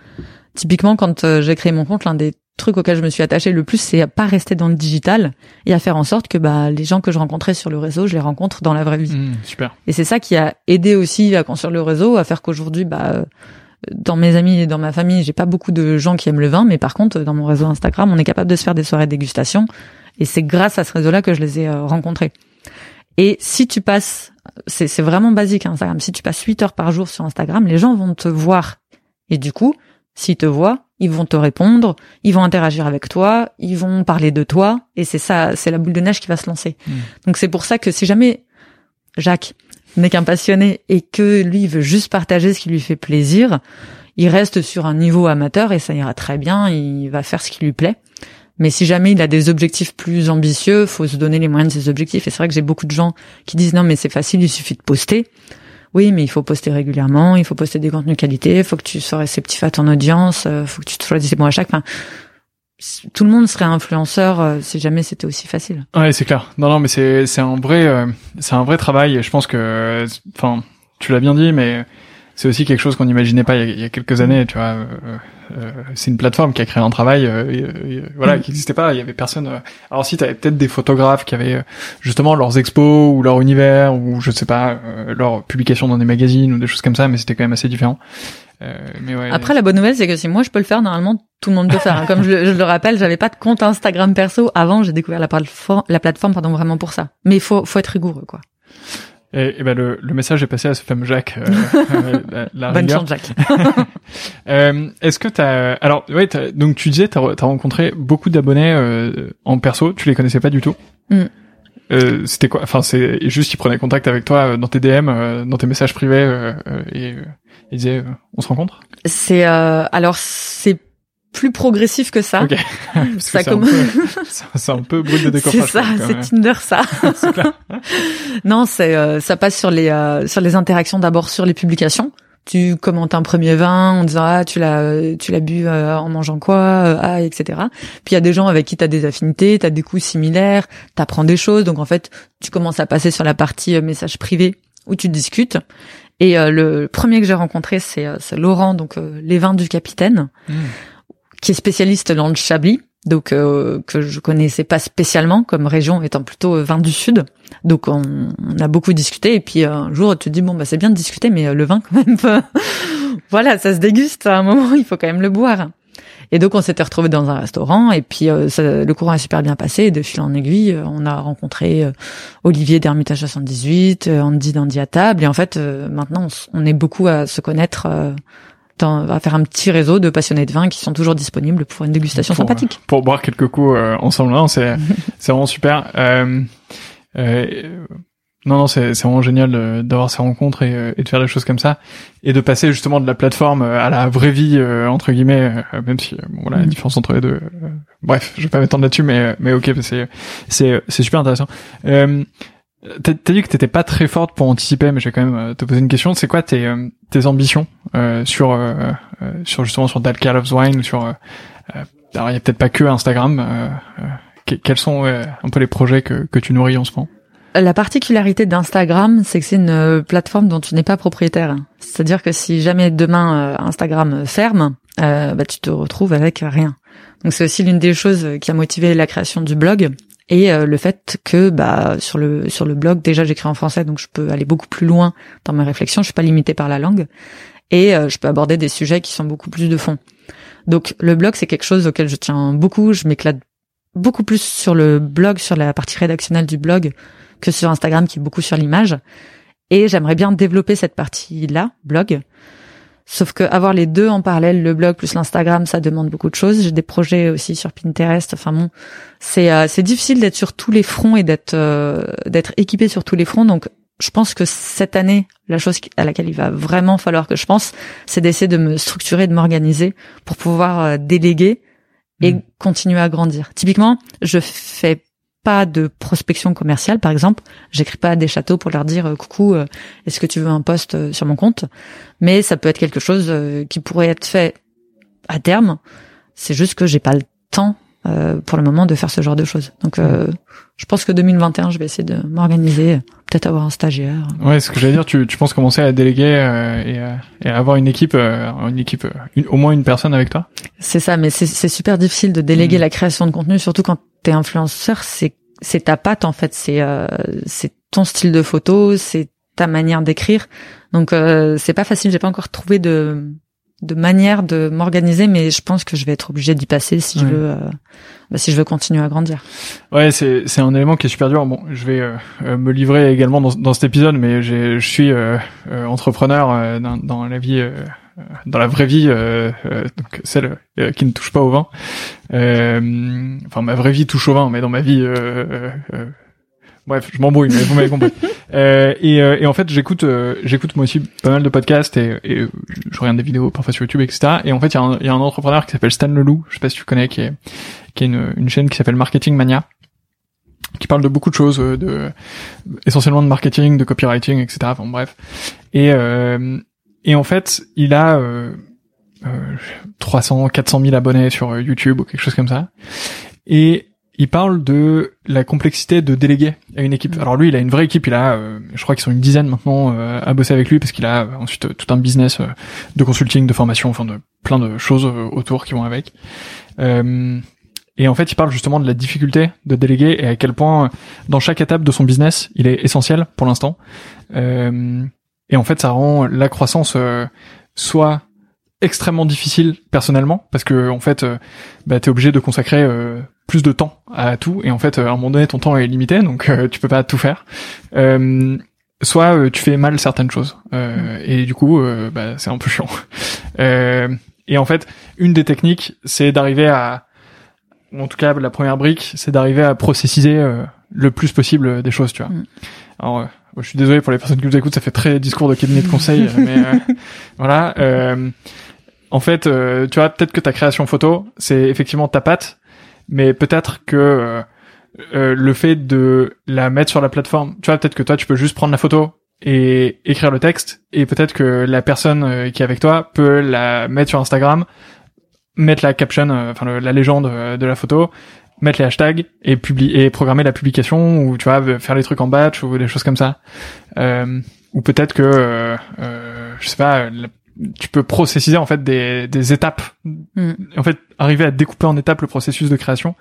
Typiquement, quand euh, j'ai créé mon compte, l'un des trucs auxquels je me suis attachée le plus, c'est à pas rester dans le digital et à faire en sorte que bah les gens que je rencontrais sur le réseau, je les rencontre dans la vraie vie. Mmh, super. Et c'est ça qui a aidé aussi à construire le réseau, à faire qu'aujourd'hui, bah dans mes amis et dans ma famille, j'ai pas beaucoup de gens qui aiment le vin, mais par contre, dans mon réseau Instagram, on est capable de se faire des soirées de dégustation. Et c'est grâce à ce réseau-là que je les ai euh, rencontrés. Et si tu passes, c'est vraiment basique hein, Instagram, si tu passes 8 heures par jour sur Instagram, les gens vont te voir. Et du coup, s'ils te voient, ils vont te répondre, ils vont interagir avec toi, ils vont parler de toi, et c'est ça, c'est la boule de neige qui va se lancer. Mmh. Donc c'est pour ça que si jamais Jacques, n'est qu'un passionné et que lui veut juste partager ce qui lui fait plaisir, il reste sur un niveau amateur et ça ira très bien, il va faire ce qui lui plaît. Mais si jamais il a des objectifs plus ambitieux, faut se donner les moyens de ses objectifs. Et c'est vrai que j'ai beaucoup de gens qui disent non mais c'est facile, il suffit de poster. Oui, mais il faut poster régulièrement, il faut poster des contenus qualité, il faut que tu sois réceptif à ton audience, euh, faut que tu te choisisses bon à chaque. Enfin, tout le monde serait influenceur euh, si jamais c'était aussi facile. Ouais, c'est clair. Non, non, mais c'est c'est un vrai euh, c'est un vrai travail. Et je pense que enfin tu l'as bien dit, mais c'est aussi quelque chose qu'on n'imaginait pas il y, a, quelques années, tu vois. Euh, c'est une plateforme qui a créé un travail, voilà, mm. qui n'existait pas. Il y avait personne. Alors si, t'avais peut-être des photographes qui avaient justement leurs expos ou leur univers ou je sais pas, leurs publications dans des magazines ou des choses comme ça, mais c'était quand même assez différent. Euh, mais ouais, Après, la bonne nouvelle, c'est que si moi je peux le faire, normalement tout le monde peut faire. Hein. Comme je, le rappelle, j'avais pas de compte Instagram perso avant. J'ai découvert la plateforme, la plateforme, pardon, vraiment pour ça. Mais il faut, faut être rigoureux, quoi. Et, et ben le, le, message est passé à ce fameux Jacques. Euh, euh [laughs] la, Bonne chance, Jacques. [laughs] euh, Est-ce que t'as alors ouais donc tu disais t'as as rencontré beaucoup d'abonnés euh, en perso, tu les connaissais pas du tout? Mm. Euh, c'était quoi? Enfin, c'est juste qu'ils prenaient contact avec toi euh, dans tes DM, euh, dans tes messages privés euh, et ils disaient on se rencontre? C'est alors c'est plus progressif que ça. Okay. [laughs] ça comme [laughs] c'est un peu brut de décoffrage. C'est ça, c'est Tinder ça. [laughs] non, c'est ça passe sur les sur les interactions d'abord sur les publications tu commentes un premier vin en disant ah tu l'as tu l'as bu euh, en mangeant quoi euh, ah etc puis il y a des gens avec qui tu as des affinités tu as des coups similaires tu apprends des choses. Donc en fait tu commences à passer sur la partie euh, message privé où tu discutes. Et le premier que j'ai rencontré c'est Laurent donc les vins du capitaine mmh. qui est spécialiste dans le chablis donc euh, que je connaissais pas spécialement comme région étant plutôt euh, vin du sud. Donc on, a beaucoup discuté. Et puis euh, un jour tu te dis bon bah c'est bien de discuter mais le vin [laughs] quand même voilà ça se déguste. À un moment il faut quand même le boire. Et donc on s'était retrouvé dans un restaurant. Et puis le courant a super bien passé. Et de fil en aiguille on a rencontré Olivier d'Hermitage 78, Andy d'Andy à table et en fait maintenant on, on, est beaucoup à se connaître on va faire un petit réseau de passionnés de vin qui sont toujours disponibles pour une dégustation sympathique. Pour boire quelques coups euh, ensemble, c'est [laughs] c'est vraiment super. Euh, euh, non, non, c'est vraiment génial d'avoir ces rencontres et, et, de faire des choses comme ça et de passer justement de la plateforme à la vraie vie entre guillemets, même si bon, voilà, la mm. différence entre les deux. bref, je vais pas m'étendre là-dessus, mais mais ok, c'est c'est c'est super intéressant. T'as dit que t'étais pas très forte pour anticiper, mais je vais quand même euh, te poser une question. C'est quoi tes, euh, tes ambitions euh, sur euh, sur justement sur That of Wine sur alors il y a peut-être pas que Instagram. quels sont un peu les projets que que tu nourris en ce moment? La particularité d'Instagram, c'est que c'est une plateforme dont tu n'es pas propriétaire. C'est-à-dire que si jamais demain Instagram ferme, bah tu te retrouves avec rien. Donc c'est aussi l'une des choses qui a motivé la création du blog et euh, le fait que bah sur le sur le blog déjà j'écris en français donc je peux aller beaucoup plus loin dans mes réflexions, je suis pas limitée par la langue. Et euh, je peux aborder des sujets qui sont beaucoup plus de fond. Donc le blog c'est quelque chose auquel je tiens beaucoup, je m'éclate beaucoup plus sur le blog, sur la partie rédactionnelle du blog que sur Instagram qui est beaucoup sur l'image. Et j'aimerais bien développer cette partie-là, blog, Sauf que avoir les deux en parallèle, le blog plus l'Instagram, ça demande beaucoup de choses. J'ai des projets aussi sur Pinterest. Enfin bon, c'est euh, c'est difficile d'être sur tous les fronts et d'être euh, d'être équipé sur tous les fronts. Donc je pense que cette année, la chose à laquelle il va vraiment falloir que je pense, c'est d'essayer de me structurer, de m'organiser pour pouvoir euh, déléguer et mmh. continuer à grandir. Typiquement, je fais pas de prospection commerciale, par exemple. J'écris pas à des châteaux pour leur dire euh, coucou, euh, est-ce que tu veux un poste euh, sur mon compte? Mais ça peut être quelque chose qui pourrait être fait à terme. C'est juste que j'ai pas le temps pour le moment de faire ce genre de choses. Donc, je pense que 2021, je vais essayer de m'organiser, peut-être avoir un stagiaire. Ouais, ce que j'allais dire, tu, tu penses commencer à déléguer et, et, avoir une équipe, une équipe, au moins une personne avec toi? C'est ça, mais c'est super difficile de déléguer mmh. la création de contenu, surtout quand t'es influenceur, c'est c'est ta patte en fait, c'est euh, c'est ton style de photo, c'est ta manière d'écrire. Donc euh, c'est pas facile, j'ai pas encore trouvé de de manière de m'organiser, mais je pense que je vais être obligé d'y passer si je veux, euh, bah, si je veux continuer à grandir. Ouais, c'est c'est un élément qui est super dur. Bon, je vais euh, me livrer également dans, dans cet épisode, mais je suis entrepreneur dans, dans la vie euh, dans la vraie vie, euh, euh, donc celle qui ne touche pas au vin. enfin, ma vraie vie touche au vin, mais dans ma vie Bref, je m'embrouille, mais vous m'avez compris. [laughs] Euh, et, et, en fait, j'écoute, j'écoute moi aussi pas mal de podcasts et, et je regarde des vidéos parfois sur YouTube, etc. Et en fait, il y, y, a un entrepreneur qui s'appelle Stan Leloup, je sais pas si tu connais, qui est, qui est une, une chaîne qui s'appelle Marketing Mania, qui parle de beaucoup de choses, de essentiellement de marketing, de copywriting, etc. Enfin bref. Et et en fait, il a euh, euh, 300, 400 000 abonnés sur euh, YouTube ou quelque chose comme ça. Et il parle de la complexité de déléguer à une équipe. Mm. Alors lui, il a une vraie équipe. Il a, euh, je crois qu'ils sont une dizaine maintenant euh, à bosser avec lui parce qu'il a euh, ensuite euh, tout un business euh, de consulting, de formation, enfin de plein de choses autour qui vont avec. Euh, et en fait, il parle justement de la difficulté de déléguer et à quel point, dans chaque étape de son business, il est essentiel pour l'instant. Euh, et en fait, ça rend la croissance euh, soit extrêmement difficile personnellement parce que en fait, bah, t'es obligé de consacrer euh, plus de temps à tout et en fait, euh, à un moment donné, ton temps est limité, donc euh, tu peux pas tout faire. Euh, soit euh, tu fais mal certaines choses euh, et du coup, euh, bah, c'est un peu chiant. [laughs] Euh, et en fait, une des techniques, c'est d'arriver à, en tout cas, la première brique, c'est d'arriver à processiser euh, le plus possible des choses, tu vois. Mm. Alors, euh, je suis désolé pour les personnes qui nous écoutent, ça fait très discours de cabinet de conseil, [laughs] mais euh, voilà. euh, en fait, euh, tu vois, peut-être que ta création photo, c'est effectivement ta patte, mais peut-être que euh, euh, le fait de la mettre sur la plateforme, tu vois, peut-être que toi, tu peux juste prendre la photo et écrire le texte, et peut-être que la personne euh, qui est avec toi peut la mettre sur Instagram, mettre la caption, euh, enfin la légende de la photo, mettre les hashtags et publier et programmer la publication ou tu vois faire les trucs en batch ou des choses comme ça. Euh, ou peut-être que euh, je sais pas, tu peux processiser en fait des, des étapes. Mm. En fait, arriver à découper en étapes le processus de création.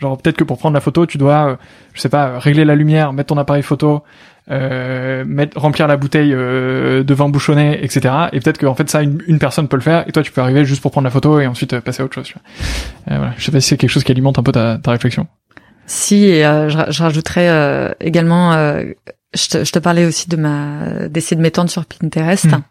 Genre peut-être que pour prendre la photo, tu dois, euh, je sais pas, régler la lumière, mettre ton appareil photo, euh, mettre, remplir la bouteille euh, de vin bouchonné, etc. Et peut-être que en fait ça, une, une personne peut le faire, et toi tu peux arriver juste pour prendre la photo et ensuite euh, passer à autre chose. Tu vois. Euh, voilà. Je sais pas si c'est quelque chose qui alimente un peu ta, ta réflexion. Si, et euh, je, je rajouterais euh, également, euh, je, te, je te parlais aussi de ma d'essayer de m'étendre sur Pinterest. Mm.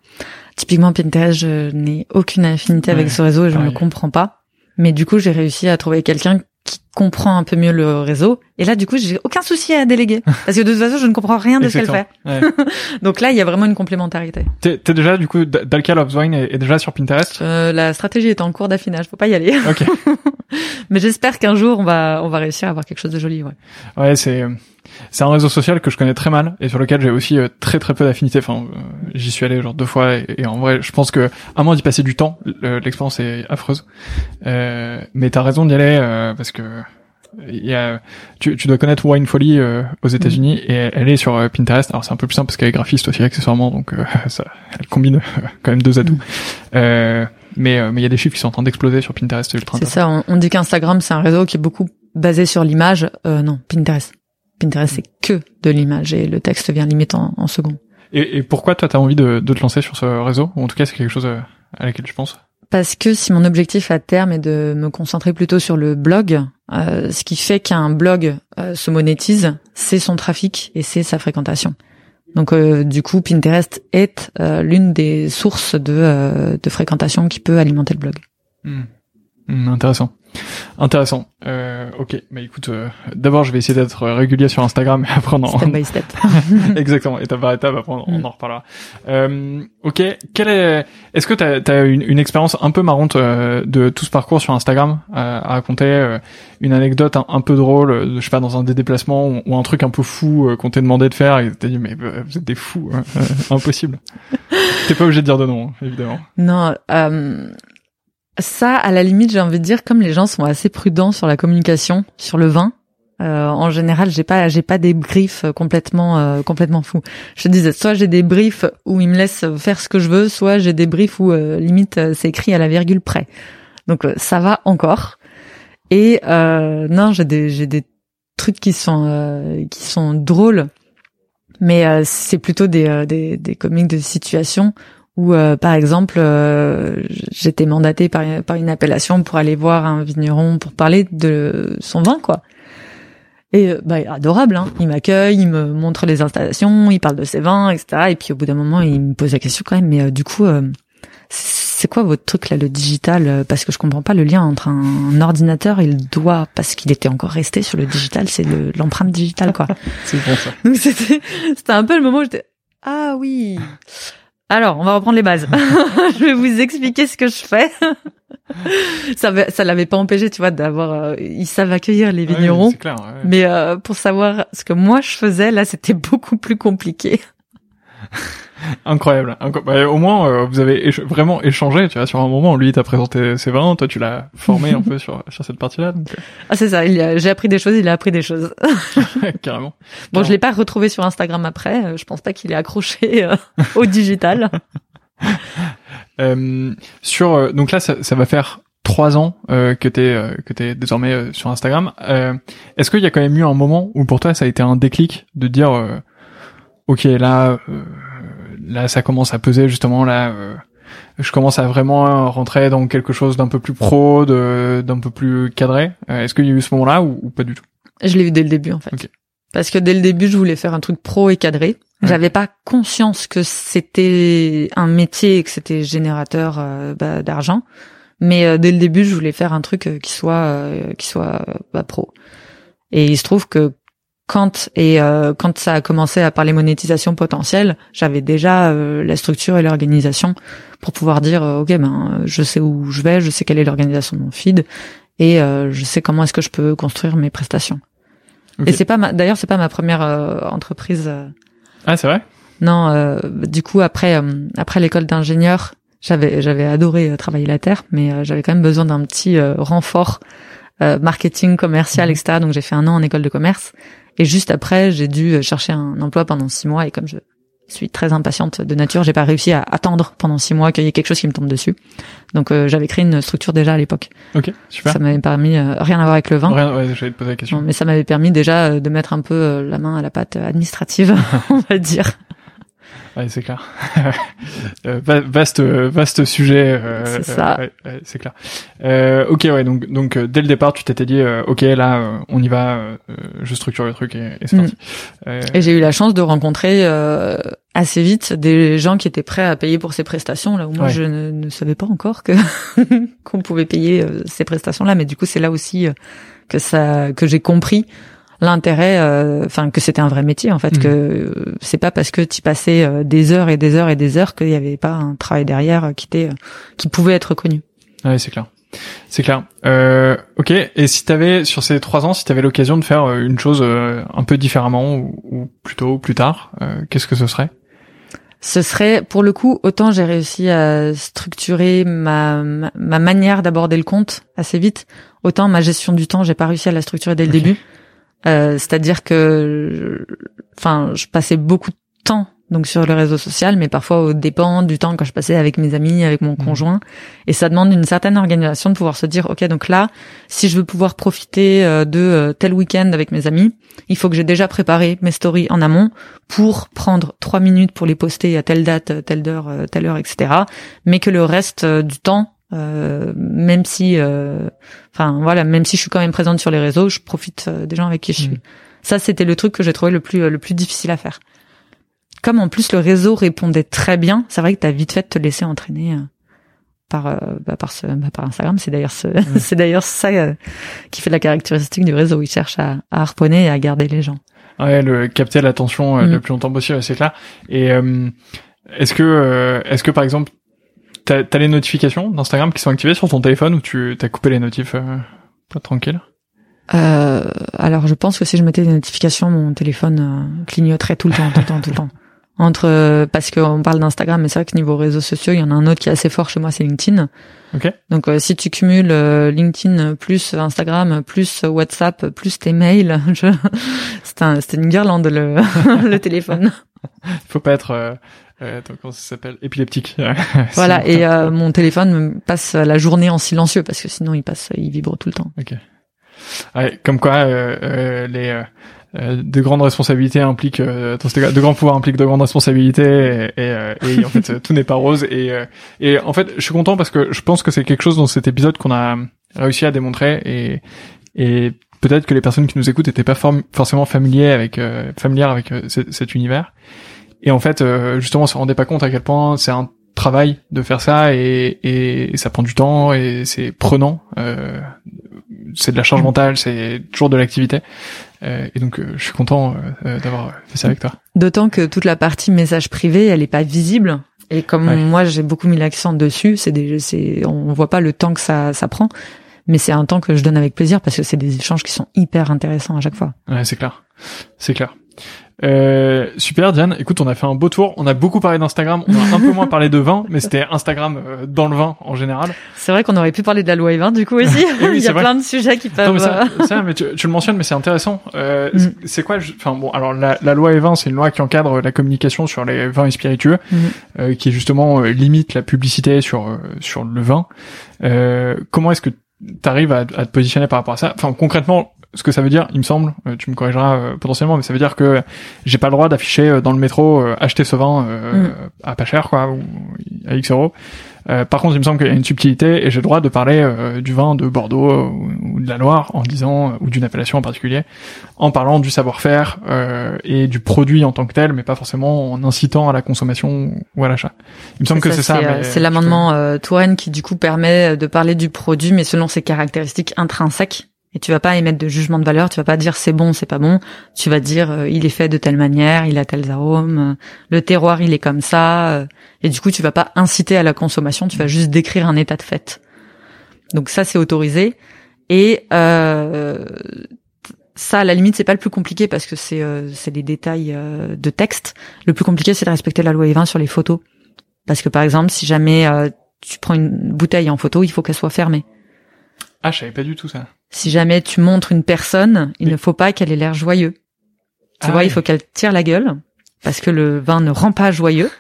Typiquement Pinterest, je n'ai aucune affinité avec ce réseau et je ne le comprends pas. Mais du coup, j'ai réussi à trouver quelqu'un qui comprend un peu mieux le réseau. Et là, du coup, j'ai aucun souci à déléguer [laughs] parce que de toute façon, je ne comprends rien de ce qu'elle fait. Ouais. [laughs] Donc là, il y a vraiment une complémentarité. T'es, déjà du coup, Dalka Loves Wine est, est déjà sur Pinterest? Euh, la stratégie est en cours d'affinage, faut pas y aller. Ok. [laughs] Mais j'espère qu'un jour, on va on va réussir à avoir quelque chose de joli. Ouais. Ouais, c'est c'est un réseau social que je connais très mal et sur lequel j'ai aussi euh, très très peu d'affinité. Enfin, euh, j'y suis allé genre deux fois et, et en vrai, je pense que à moins d'y passer du temps, le- l'expérience est affreuse. Euh, mais t'as raison d'y aller euh, parce que il y a, tu, tu dois connaître Wine Folly euh, aux États-Unis et elle, elle est sur euh, Pinterest. Alors c'est un peu plus simple parce qu'elle est graphiste aussi accessoirement, donc euh, [laughs] ça, elle combine quand même deux atouts. Euh, mais euh, mais il y a des chiffres qui sont en train d'exploser sur Pinterest. C'est ultra C'est ça, on, on dit qu'Instagram, c'est un réseau qui est beaucoup basé sur l'image. Euh, non, Pinterest. Pinterest, c'est que de l'image et le texte vient limite en, en second. Et, et pourquoi toi t'as envie de, de te lancer sur ce réseau? Ou en tout cas c'est quelque chose euh, à laquelle tu penses? Parce que si mon objectif à terme est de me concentrer plutôt sur le blog, euh, ce qui fait qu'un blog euh, se monétise, c'est son trafic et c'est sa fréquentation. Donc euh, du coup, Pinterest est euh, l'une des sources de, euh, de fréquentation qui peut alimenter le blog. Hmm. Hmm, Intéressant. Intéressant. Euh, ok, bah écoute, euh, d'abord je vais essayer d'être régulier sur Instagram et après on en... Step by step. [laughs] Exactement, étape par étape, après on, on Mm. en reparlera. Euh, ok, quelle est... Est-ce que t'as as une, une expérience un peu marrante euh, de tout ce parcours sur Instagram euh, à raconter euh, une anecdote un, un peu drôle, je sais pas, dans un des déplacements ou, ou un truc un peu fou qu'on t'ait demandé de faire et t'as dit mais vous êtes des fous, hein, [laughs] impossible. T'es pas obligé de dire de non, hein, évidemment. Non, euh, ça, à la limite, j'ai envie de dire, comme les gens sont assez prudents sur la communication, sur le vin, euh, en général, j'ai pas, j'ai pas des briefs complètement, euh, complètement fous. Je disais, soit j'ai des briefs où ils me laissent faire ce que je veux, soit j'ai des briefs où euh, limite euh, c'est écrit à la virgule près. Donc euh, ça va encore. Et euh, non, j'ai des, j'ai des trucs qui sont, euh, qui sont drôles, mais euh, c'est plutôt des, euh, des, des comiques de situation où euh, par exemple euh, j'étais mandatée par, par une appellation pour aller voir un vigneron pour parler de son vin quoi et euh, bah adorable hein. il m'accueille il me montre les installations il parle de ses vins etc et puis au bout d'un moment il me pose la question quand même mais euh, du coup euh, c'est quoi votre truc là le digital euh, parce que je comprends pas le lien entre un, ordinateur et le doigt parce qu'il était encore resté sur le digital c'est le- l'empreinte digitale quoi [laughs] C'est bon ça. donc c'était c'était un peu le moment où j'étais ah oui. Alors, on va reprendre les bases. [laughs] je vais vous expliquer ce que je fais. [laughs] ça ça l'avait pas empêché, tu vois, d'avoir euh, ils savent accueillir les vignerons, Ouais, c'est clair. ouais. mais euh, pour savoir ce que moi je faisais, là, c'était [laughs] beaucoup plus compliqué. [laughs] Incroyable. Bah, au moins, euh, vous avez vraiment échangé, tu vois, sur un moment. Lui, il t'a présenté ses vins, toi, tu l'as formé un [laughs] peu sur sur cette partie-là. Donc... Euh. Ah, c'est ça. J'ai appris des choses, il a appris des choses. [laughs] Carrément. Bon, je l'ai pas retrouvé sur Instagram après. Euh, je pense pas qu'il est accroché au digital. sur donc là, ça, ça va faire trois ans euh, que t'es euh, que t'es désormais sur Instagram. Est-ce qu'il y a quand même eu un moment où pour toi ça a été un déclic de dire ok là là ça commence à peser justement là euh, je commence à vraiment rentrer dans quelque chose d'un peu plus pro de d'un peu plus cadré. Euh, est-ce qu'il y a eu ce moment là ou, pas du tout? Je l'ai eu dès le début en fait. Parce que dès le début je voulais faire un truc pro et cadré. J'avais pas conscience que c'était un métier et que c'était générateur euh, bah, d'argent. Mais dès le début je voulais faire un truc qui soit qui soit bah, pro. Et il se trouve que quand et euh, quand ça a commencé à parler monétisation potentielle, j'avais déjà euh, la structure et l'organisation pour pouvoir dire euh, ok ben je sais où je vais, je sais quelle est l'organisation de mon feed et je sais comment est-ce que je peux construire mes prestations. Et c'est pas d'ailleurs c'est pas ma première entreprise. ah c'est vrai? Non, du coup après après l'école d'ingénieur, j'avais j'avais adoré travailler la terre, mais j'avais quand même besoin d'un petit renfort marketing commercial mhm. etc. Donc j'ai fait un an en école de commerce et juste après, j'ai dû chercher un emploi pendant six mois. Et comme je suis très impatiente de nature, j'ai pas réussi à attendre pendant six mois qu'il y ait quelque chose qui me tombe dessus. Donc euh, j'avais créé une structure déjà à l'époque. Ok, super. Ça m'avait permis euh, rien à voir avec le vin. Rien, ouais, j'allais te poser la question. mais ça m'avait permis déjà euh, de mettre un peu la main à la pâte administrative, [laughs] on va dire. Ouais, c'est clair. [laughs] Euh, vaste, vaste sujet. Euh, c'est ça. Euh, c'est clair. Euh, ok, ouais. Donc, donc dès le départ, tu t'étais dit, ok, là, on y va. je structure le truc et, et c'est parti. Mm. Et j'ai eu la chance de rencontrer assez vite des gens qui étaient prêts à payer pour ces prestations là où moi je ne, ne, savais pas encore que [laughs] qu'on pouvait payer ces prestations là. Mais du coup, c'est là aussi que ça que j'ai compris l'intérêt, euh, enfin que c'était un vrai métier en fait, mmh. que euh, c'est pas parce que tu passais euh, des heures et des heures et des heures qu'il y avait pas un travail derrière qui était qui pouvait être connu. Ouais, c'est clair. C'est clair. Euh, ok. Et si t'avais sur ces trois ans, si t'avais l'occasion de faire une chose un peu différemment ou, ou plutôt plus tard, qu'est-ce que ce serait? Ce serait, pour le coup, autant j'ai réussi à structurer ma ma, manière d'aborder le compte assez vite, autant ma gestion du temps, j'ai pas réussi à la structurer dès le début. Euh, c'est-à-dire que, enfin, je passais beaucoup de temps donc sur le réseau social, mais parfois au dépend du temps que je passais avec mes amis, avec mon mmh. conjoint. Et ça demande une certaine organisation de pouvoir se dire, ok, donc là, si je veux pouvoir profiter euh, de euh, tel week-end avec mes amis, il faut que j'ai déjà préparé mes stories en amont pour prendre trois minutes pour les poster à telle date, telle heure, telle heure, etc. Mais que le reste du temps, euh, même si, euh, enfin voilà, même si je suis quand même présente sur les réseaux, je profite euh, des gens avec qui je suis. Mm. Ça, c'était le truc que j'ai trouvé le plus le plus difficile à faire. Comme en plus le réseau répondait très bien, c'est vrai que t'as vite fait de te laisser entraîner par bah, par ce bah, par Instagram. C'est d'ailleurs ce, [laughs] c'est d'ailleurs ça qui fait la caractéristique du réseau. Il cherche à, à harponner et à garder les gens. Ouais, le capter l'attention le mm. plus longtemps possible, c'est clair. Et est-ce que est-ce que par exemple T'as as les notifications d'Instagram qui sont activées sur ton téléphone ou tu t'as coupé les notifs euh, pas tranquille? Euh, Alors je pense que si je mettais des notifications, mon téléphone euh, clignoterait tout le temps, tout le temps, tout le temps. Entre parce qu'on parle d'Instagram, mais c'est vrai que niveau réseaux sociaux, il y en a un autre qui est assez fort chez moi, c'est LinkedIn. Okay. Donc si tu cumules LinkedIn plus Instagram plus WhatsApp plus tes mails, [laughs] je... c'est un, une guirlande le, [laughs] le téléphone. Il faut pas être euh, comment ça s'appelle? Épileptique. [laughs] voilà, et euh, mon téléphone passe la journée en silencieux parce que sinon il passe, il vibre tout le temps. Ok. Ouais, comme quoi, euh, euh les de grandes responsabilités impliquent, de grands pouvoirs impliquent de grandes responsabilités, et, et, et en fait [laughs] tout n'est pas rose. Et, et en fait, je suis content parce que je pense que c'est quelque chose dans cet épisode qu'on a réussi à démontrer, et, et peut-être que les personnes qui nous écoutent n'étaient pas forcément familiers avec familières avec cet univers. Et en fait, euh, justement, on se rendait pas compte à quel point c'est un travail de faire ça et, et, ça prend du temps et c'est prenant. Euh, c'est de la charge mentale, c'est toujours de l'activité. Euh, et donc, euh, je suis content euh, d'avoir fait ça avec toi. D'autant que toute la partie message privé, elle est pas visible. Et comme moi, j'ai beaucoup mis l'accent dessus, c'est des, c'est, on voit pas le temps que ça, ça prend. Mais c'est un temps que je donne avec plaisir parce que c'est des échanges qui sont hyper intéressants à chaque fois. Ouais, c'est clair. C'est clair. Euh, super Diane, écoute, on a fait un beau tour. On a beaucoup parlé d'Instagram, on a un peu moins parlé de vin, [laughs] mais c'était Instagram euh, dans le vin en général. C'est vrai qu'on aurait pu parler de la loi E20 du coup aussi. [laughs] [laughs] Il y a plein de sujets qui peuvent. Non, mais ça, ça mais tu, tu, le mentionnes, mais c'est intéressant. Euh, mm. C'est quoi Enfin bon, alors la, la loi E20, c'est une loi qui encadre la communication sur les vins et spiritueux, mm. euh, qui justement limite la publicité sur sur le vin. comment est-ce que tu arrives à, à, te positionner par rapport à ça? Enfin concrètement, ce que ça veut dire, il me semble, euh, tu me corrigeras euh, potentiellement, mais ça veut dire que j'ai pas le droit d'afficher euh, dans le métro acheter ce vin mm. à pas cher quoi, ou à X euros. par contre, il me semble qu'il y a une subtilité et j'ai le droit de parler du vin de Bordeaux ou, de la Loire en disant ou d'une appellation en particulier, en parlant du savoir-faire et du produit en tant que tel, mais pas forcément en incitant à la consommation ou à l'achat. Il me semble que c'est ça. C'est l'amendement euh, Touraine qui du coup permet de parler du produit, mais selon ses caractéristiques intrinsèques et tu vas pas émettre de jugement de valeur, tu vas pas dire c'est bon, c'est pas bon. Tu vas dire euh, il est fait de telle manière, il a tels arômes, euh, le terroir il est comme ça. Euh, et du coup tu vas pas inciter à la consommation, tu vas juste décrire un état de fait. Donc ça c'est autorisé. Et ça à la limite c'est pas le plus compliqué parce que c'est c'est des détails de texte. Le plus compliqué c'est de respecter la loi E20 sur les photos. Parce que par exemple si jamais tu prends une bouteille en photo, il faut qu'elle soit fermée. Ah, je savais pas du tout ça. Si jamais tu montres une personne, il ne faut pas qu'elle ait l'air joyeux. Tu ah vois, il faut qu'elle tire la gueule parce que le vin ne rend pas joyeux.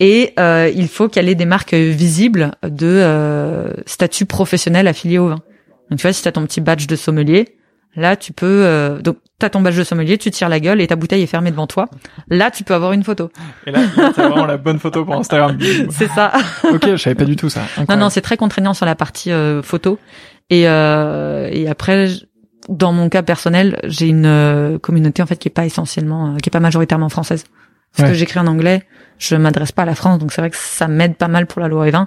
Et euh, il faut qu'elle ait des marques visibles de euh, statut professionnel affilié au vin. Donc tu vois, si tu as ton petit badge de sommelier, là tu peux euh, donc t'as ton badge de sommelier, tu tires la gueule et ta bouteille est fermée devant toi. Là, tu peux avoir une photo. Et là, c'est vraiment la bonne photo pour Instagram. [laughs] c'est ça. ok, je savais pas du tout ça. Non, non, c'est très contraignant sur la partie euh, photo. Et, euh, et après, dans mon cas personnel, j'ai une euh, communauté en fait qui est pas essentiellement, euh, qui est pas majoritairement française. Parce que j'écris en anglais, je m'adresse pas à la France, donc c'est vrai que ça m'aide pas mal pour la loi E20.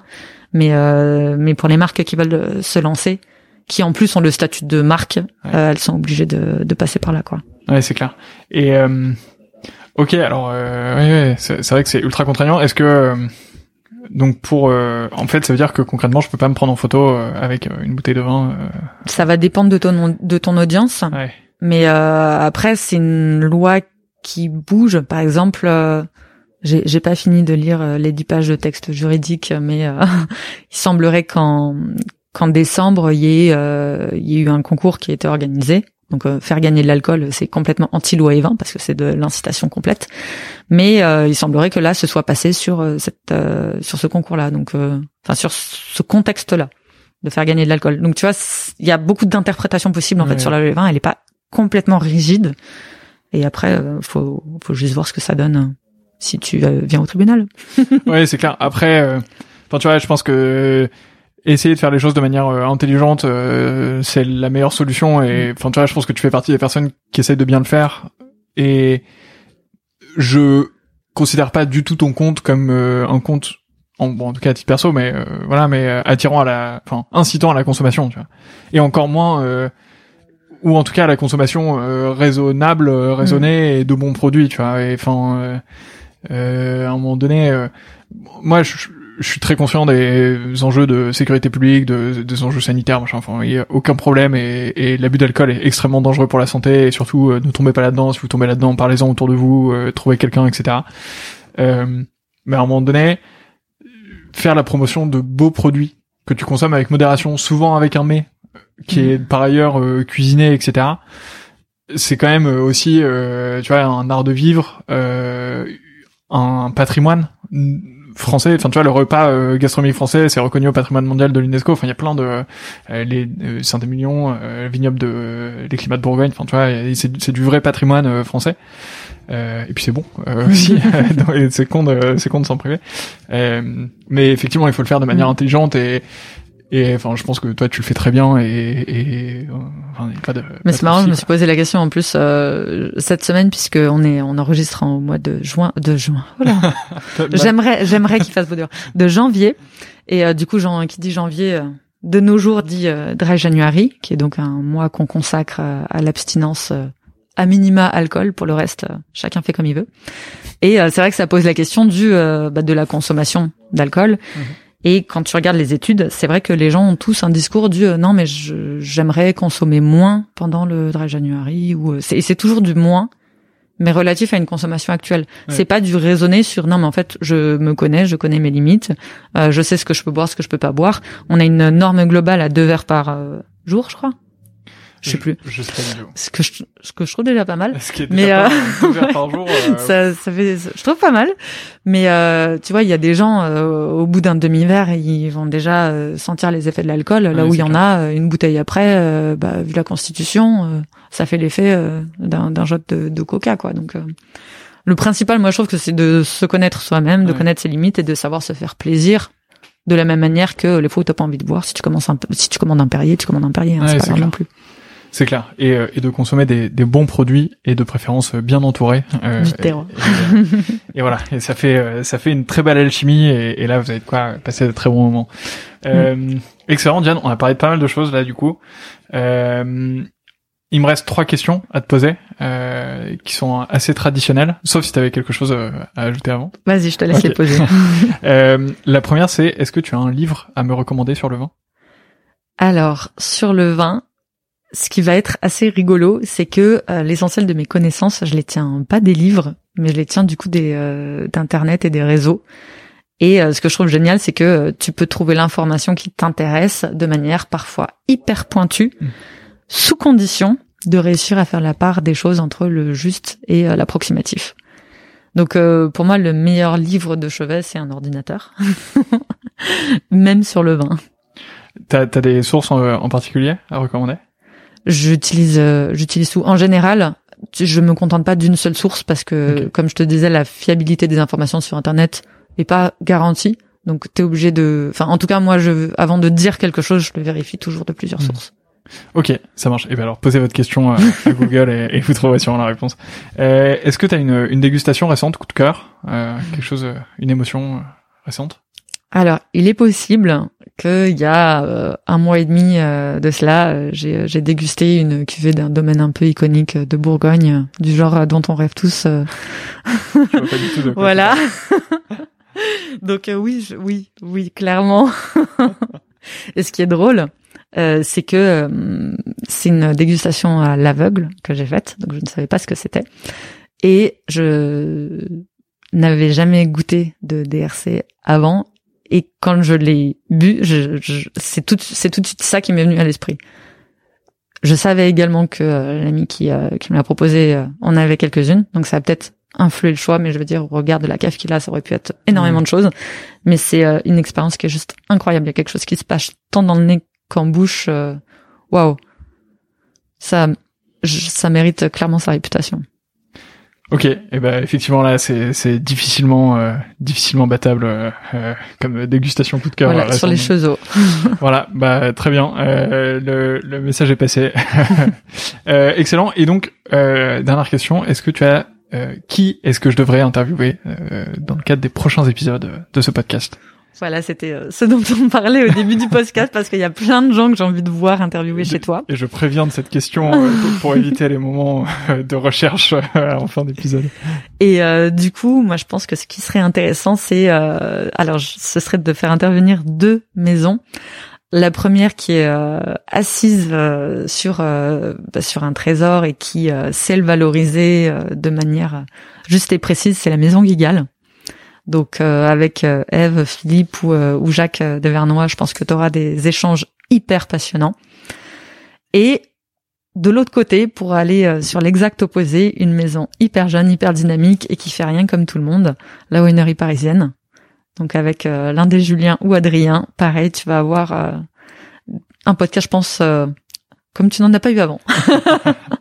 Mais euh, mais pour les marques qui veulent se lancer, qui en plus ont le statut de marque, elles sont obligées de, de passer par là, quoi. Ouais, c'est clair. Et ok, alors ouais c'est vrai que c'est ultra contraignant. Est-ce que donc pour, euh, en fait, ça veut dire que concrètement, je peux pas me prendre en photo euh, avec euh, une bouteille de vin. Ça va dépendre de ton de ton audience. Ouais. Mais après, c'est une loi qui bouge. Par exemple, j'ai j'ai pas fini de lire les dix pages de texte juridique, mais [laughs] il semblerait qu'en qu'en décembre, il y ait il y ait eu un concours qui a été organisé donc euh, faire gagner de l'alcool, c'est complètement anti-loi et 20 parce que c'est de l'incitation complète. Mais euh, il semblerait que là, ce soit passé sur euh, cette sur ce concours-là, donc enfin sur ce contexte-là de faire gagner de l'alcool. Donc tu vois, il y a beaucoup d'interprétations possibles en fait sur la loi et 20. Elle est pas complètement rigide. Et après, faut faut juste voir ce que ça donne si tu viens au tribunal. [laughs] oui, c'est clair. Après, enfin tu vois, je pense que essayer de faire les choses de manière euh, intelligente, euh, c'est la meilleure solution. Et mm. enfin, tu vois, je pense que tu fais partie des personnes qui essayent de bien le faire. Et je considère pas du tout ton compte comme euh, un compte, en, bon, en tout cas à titre perso, mais voilà, mais attirant à la, enfin, incitant à la consommation, tu vois. Et encore moins, ou en tout cas à la consommation raisonnable, raisonnée mm. et de bons produits, tu vois. Et enfin, à un moment donné, moi, je je suis très conscient des enjeux de sécurité publique, de, des enjeux sanitaires, machin. Enfin, il y a aucun problème et, et l'abus d'alcool est extrêmement dangereux pour la santé et surtout euh, ne tombez pas là-dedans. Si vous tombez là-dedans, parlez-en autour de vous, euh, trouvez quelqu'un, etc. Euh, mais à un moment donné, faire la promotion de beaux produits que tu consommes avec modération, souvent avec un mets qui est mmh. par ailleurs cuisiné, etc. C'est quand même aussi, tu vois, un art de vivre, un patrimoine français. Enfin, tu vois, le repas euh, gastronomique français, c'est reconnu au patrimoine mondial de l'UNESCO. Enfin, il y a plein de euh, les euh, Saint-Émilion, euh, vignoble de les climats de Bourgogne. Enfin, tu vois, c'est du vrai patrimoine français. et puis c'est bon aussi. [laughs] c'est con de c'est con de s'en priver. mais effectivement, il faut le faire de manière mm. intelligente et et enfin, je pense que toi, tu le fais très bien et, et enfin, pas de. Mais c'est marrant, je me suis posé la question en plus euh, cette semaine puisque on est on enregistre au mois de juin de juin. Voilà. [laughs] j'aimerais j'aimerais qu'il fasse beau dur. De janvier et euh, du coup, Jean qui dit janvier euh, de nos jours dit euh, Dry January, qui est donc un mois qu'on consacre à l'abstinence à minima alcool. Pour le reste, chacun fait comme il veut. Et c'est vrai que ça pose la question du bah, de la consommation d'alcool. Mhm. Et quand tu regardes les études, c'est vrai que les gens ont tous un discours du euh, non mais j'aimerais consommer moins pendant le dry January ou euh, c'est toujours du moins, mais relatif à une consommation actuelle. C'est pas du raisonner sur non mais en fait je me connais, je connais mes limites, euh, je sais ce que je peux boire, ce que je peux pas boire. On a une norme globale à deux verres par euh, jour, je crois. Je sais plus. Je. Ce que je, ce que je trouve déjà pas mal. Ce qui est Mais, déjà euh, mal, verres par [laughs] jour. euh, ça, ça fait, je trouve pas mal. Mais euh, tu vois, il y a des gens euh, au bout d'un demi-verre, ils vont déjà sentir les effets de l'alcool. Là Ouais, où il y en a une bouteille après, bah, vu la constitution, ça fait l'effet d'un d'un shot de, de coca, quoi. Donc euh, le principal, moi, je trouve que c'est de se connaître soi-même, de Ouais. connaître ses limites et de savoir se faire plaisir. De la même manière que les fois où t'as pas envie de boire, si tu commences un, si tu commandes un Perrier, tu commandes un Perrier, hein, Ouais, c'est pas grave non plus. C'est clair. Et, euh, et de consommer des, des bons produits et de préférence euh, bien entourés. euh, Du terroir. Et, et- et voilà. Et ça fait euh, ça fait une très belle alchimie. Et, et là, vous avez quoi passer de très bons moments. Euh, Mm. Excellent, Diane. On a parlé de pas mal de choses là, du coup. Euh, il me reste trois questions à te poser, euh, qui sont assez traditionnelles, sauf si tu avais quelque chose euh, à ajouter avant. Vas-y, je te laisse les poser. [laughs] Euh, la première, c'est est-ce que tu as un livre à me recommander sur le vin? Alors, sur le vin, ce qui va être assez rigolo, c'est que euh, l'essentiel de mes connaissances, je les tiens pas des livres, mais je les tiens du coup des euh, d'internet et des réseaux. Et euh, ce que je trouve génial, c'est que euh, tu peux trouver l'information qui t'intéresse de manière parfois hyper pointue, Mm. sous condition de réussir à faire la part des choses entre le juste et euh, l'approximatif. Donc euh, pour moi, le meilleur livre de chevet, c'est un ordinateur, [laughs] même sur le vin. T'as as des sources en, en particulier à recommander? J'utilise, euh, j'utilise tout. En général, je me contente pas d'une seule source parce que, comme je te disais, la fiabilité des informations sur Internet est pas garantie. Donc, t'es obligé de, enfin, en tout cas, moi, je, avant de dire quelque chose, je le vérifie toujours de plusieurs Mhm. sources. Ok, ça marche. Et ben alors, posez votre question à [laughs] Google et, et vous trouverez sûrement la réponse. Euh, Est-ce que tu as une, une dégustation récente, coup de cœur, euh, quelque chose, euh, une émotion euh, récente? Alors, il est possible qu'il y a euh, un mois et demi euh, de cela, euh, j'ai dégusté une cuvée d'un domaine un peu iconique de Bourgogne, du genre dont on rêve tous. Je vois pas du tout de quoi Voilà. [laughs] Donc euh, oui, je- oui, oui, clairement. [laughs] Et ce qui est drôle, euh, c'est que euh, c'est une dégustation à l'aveugle que j'ai faite, donc je ne savais pas ce que c'était. Et je n'avais jamais goûté de DRC avant. Et quand je l'ai bu, je, je- c'est tout, c'est tout de suite ça qui m'est venu à l'esprit. Je savais également que euh, l'ami qui, euh, qui me l'a proposé euh, en avait quelques-unes, donc ça a peut-être influé le choix, mais je veux dire, au regard de la cave qu'il a, ça aurait pu être énormément de choses. Mais c'est euh, une expérience qui est juste incroyable. Il y a quelque chose qui se passe tant dans le nez qu'en bouche. euh, Waouh, ça, je- ça mérite clairement sa réputation. Ok, et ben effectivement là, c'est c'est difficilement euh, difficilement battable euh, euh, comme dégustation coup de cœur. voilà, euh, sur les cheveux. [laughs] [laughs] Voilà, bah très bien. Euh, le, le message est passé. [laughs] Euh, excellent. Et donc euh, dernière question, est-ce que tu as euh, qui est-ce que je devrais interviewer euh, dans le cadre des prochains épisodes de ce podcast? Voilà, c'était euh, ce dont on parlait au début du podcast parce qu'il y a plein de gens que j'ai envie de voir interviewer chez toi. Et je préviens de cette question euh, pour, éviter les moments euh, de recherche en fin d'épisode. Et euh, du coup, moi, je pense que ce qui serait intéressant, c'est euh, alors, ce serait de faire intervenir deux maisons. La première qui est euh, assise euh, sur euh, bah, sur un trésor et qui euh, sait le valoriser de manière juste et précise, c'est la maison Guigal. Donc euh, avec euh, Eve, Philippe ou, euh, ou Jacques Devernois, je pense que tu auras des échanges hyper passionnants. Et de l'autre côté, pour aller sur l'exact opposé, une maison hyper jeune, hyper dynamique et qui fait rien comme tout le monde, la winery parisienne. Donc avec l'un des Julien ou Adrien, pareil, tu vas avoir euh, un podcast, je pense, comme tu n'en as pas eu avant. [laughs]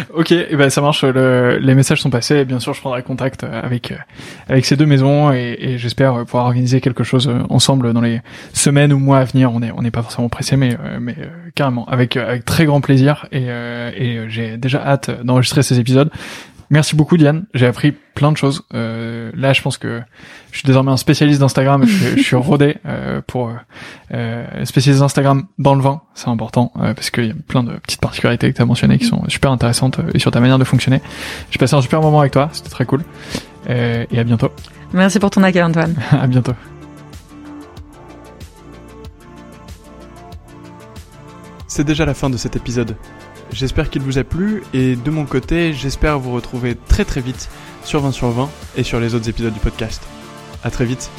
[laughs] Ok, et ben ça marche. le- les messages sont passés. Et bien sûr, je prendrai contact euh, avec euh, avec ces deux maisons et, et j'espère euh, pouvoir organiser quelque chose ensemble dans les semaines ou mois à venir. On est on n'est pas forcément pressé, mais mais carrément avec avec très grand plaisir et et j'ai déjà hâte d'enregistrer ces épisodes. Merci beaucoup Diane, j'ai appris plein de choses. Euh, là, je pense que je suis désormais un spécialiste d'Instagram. je, suis- je suis [laughs] rodé euh, pour euh, euh, spécialiste d'Instagram dans le vin, c'est important euh, parce qu'il y a plein de petites particularités que tu as mentionnées qui sont super intéressantes euh, et sur ta manière de fonctionner. J'ai passé un super moment avec toi, c'était très cool. Euh, et à bientôt. Merci pour ton accueil, Antoine. [laughs] à bientôt. C'est déjà la fin de cet épisode. J'espère qu'il vous a plu et de mon côté, j'espère vous retrouver très très vite sur 20 sur 20 et sur les autres épisodes du podcast. À très vite.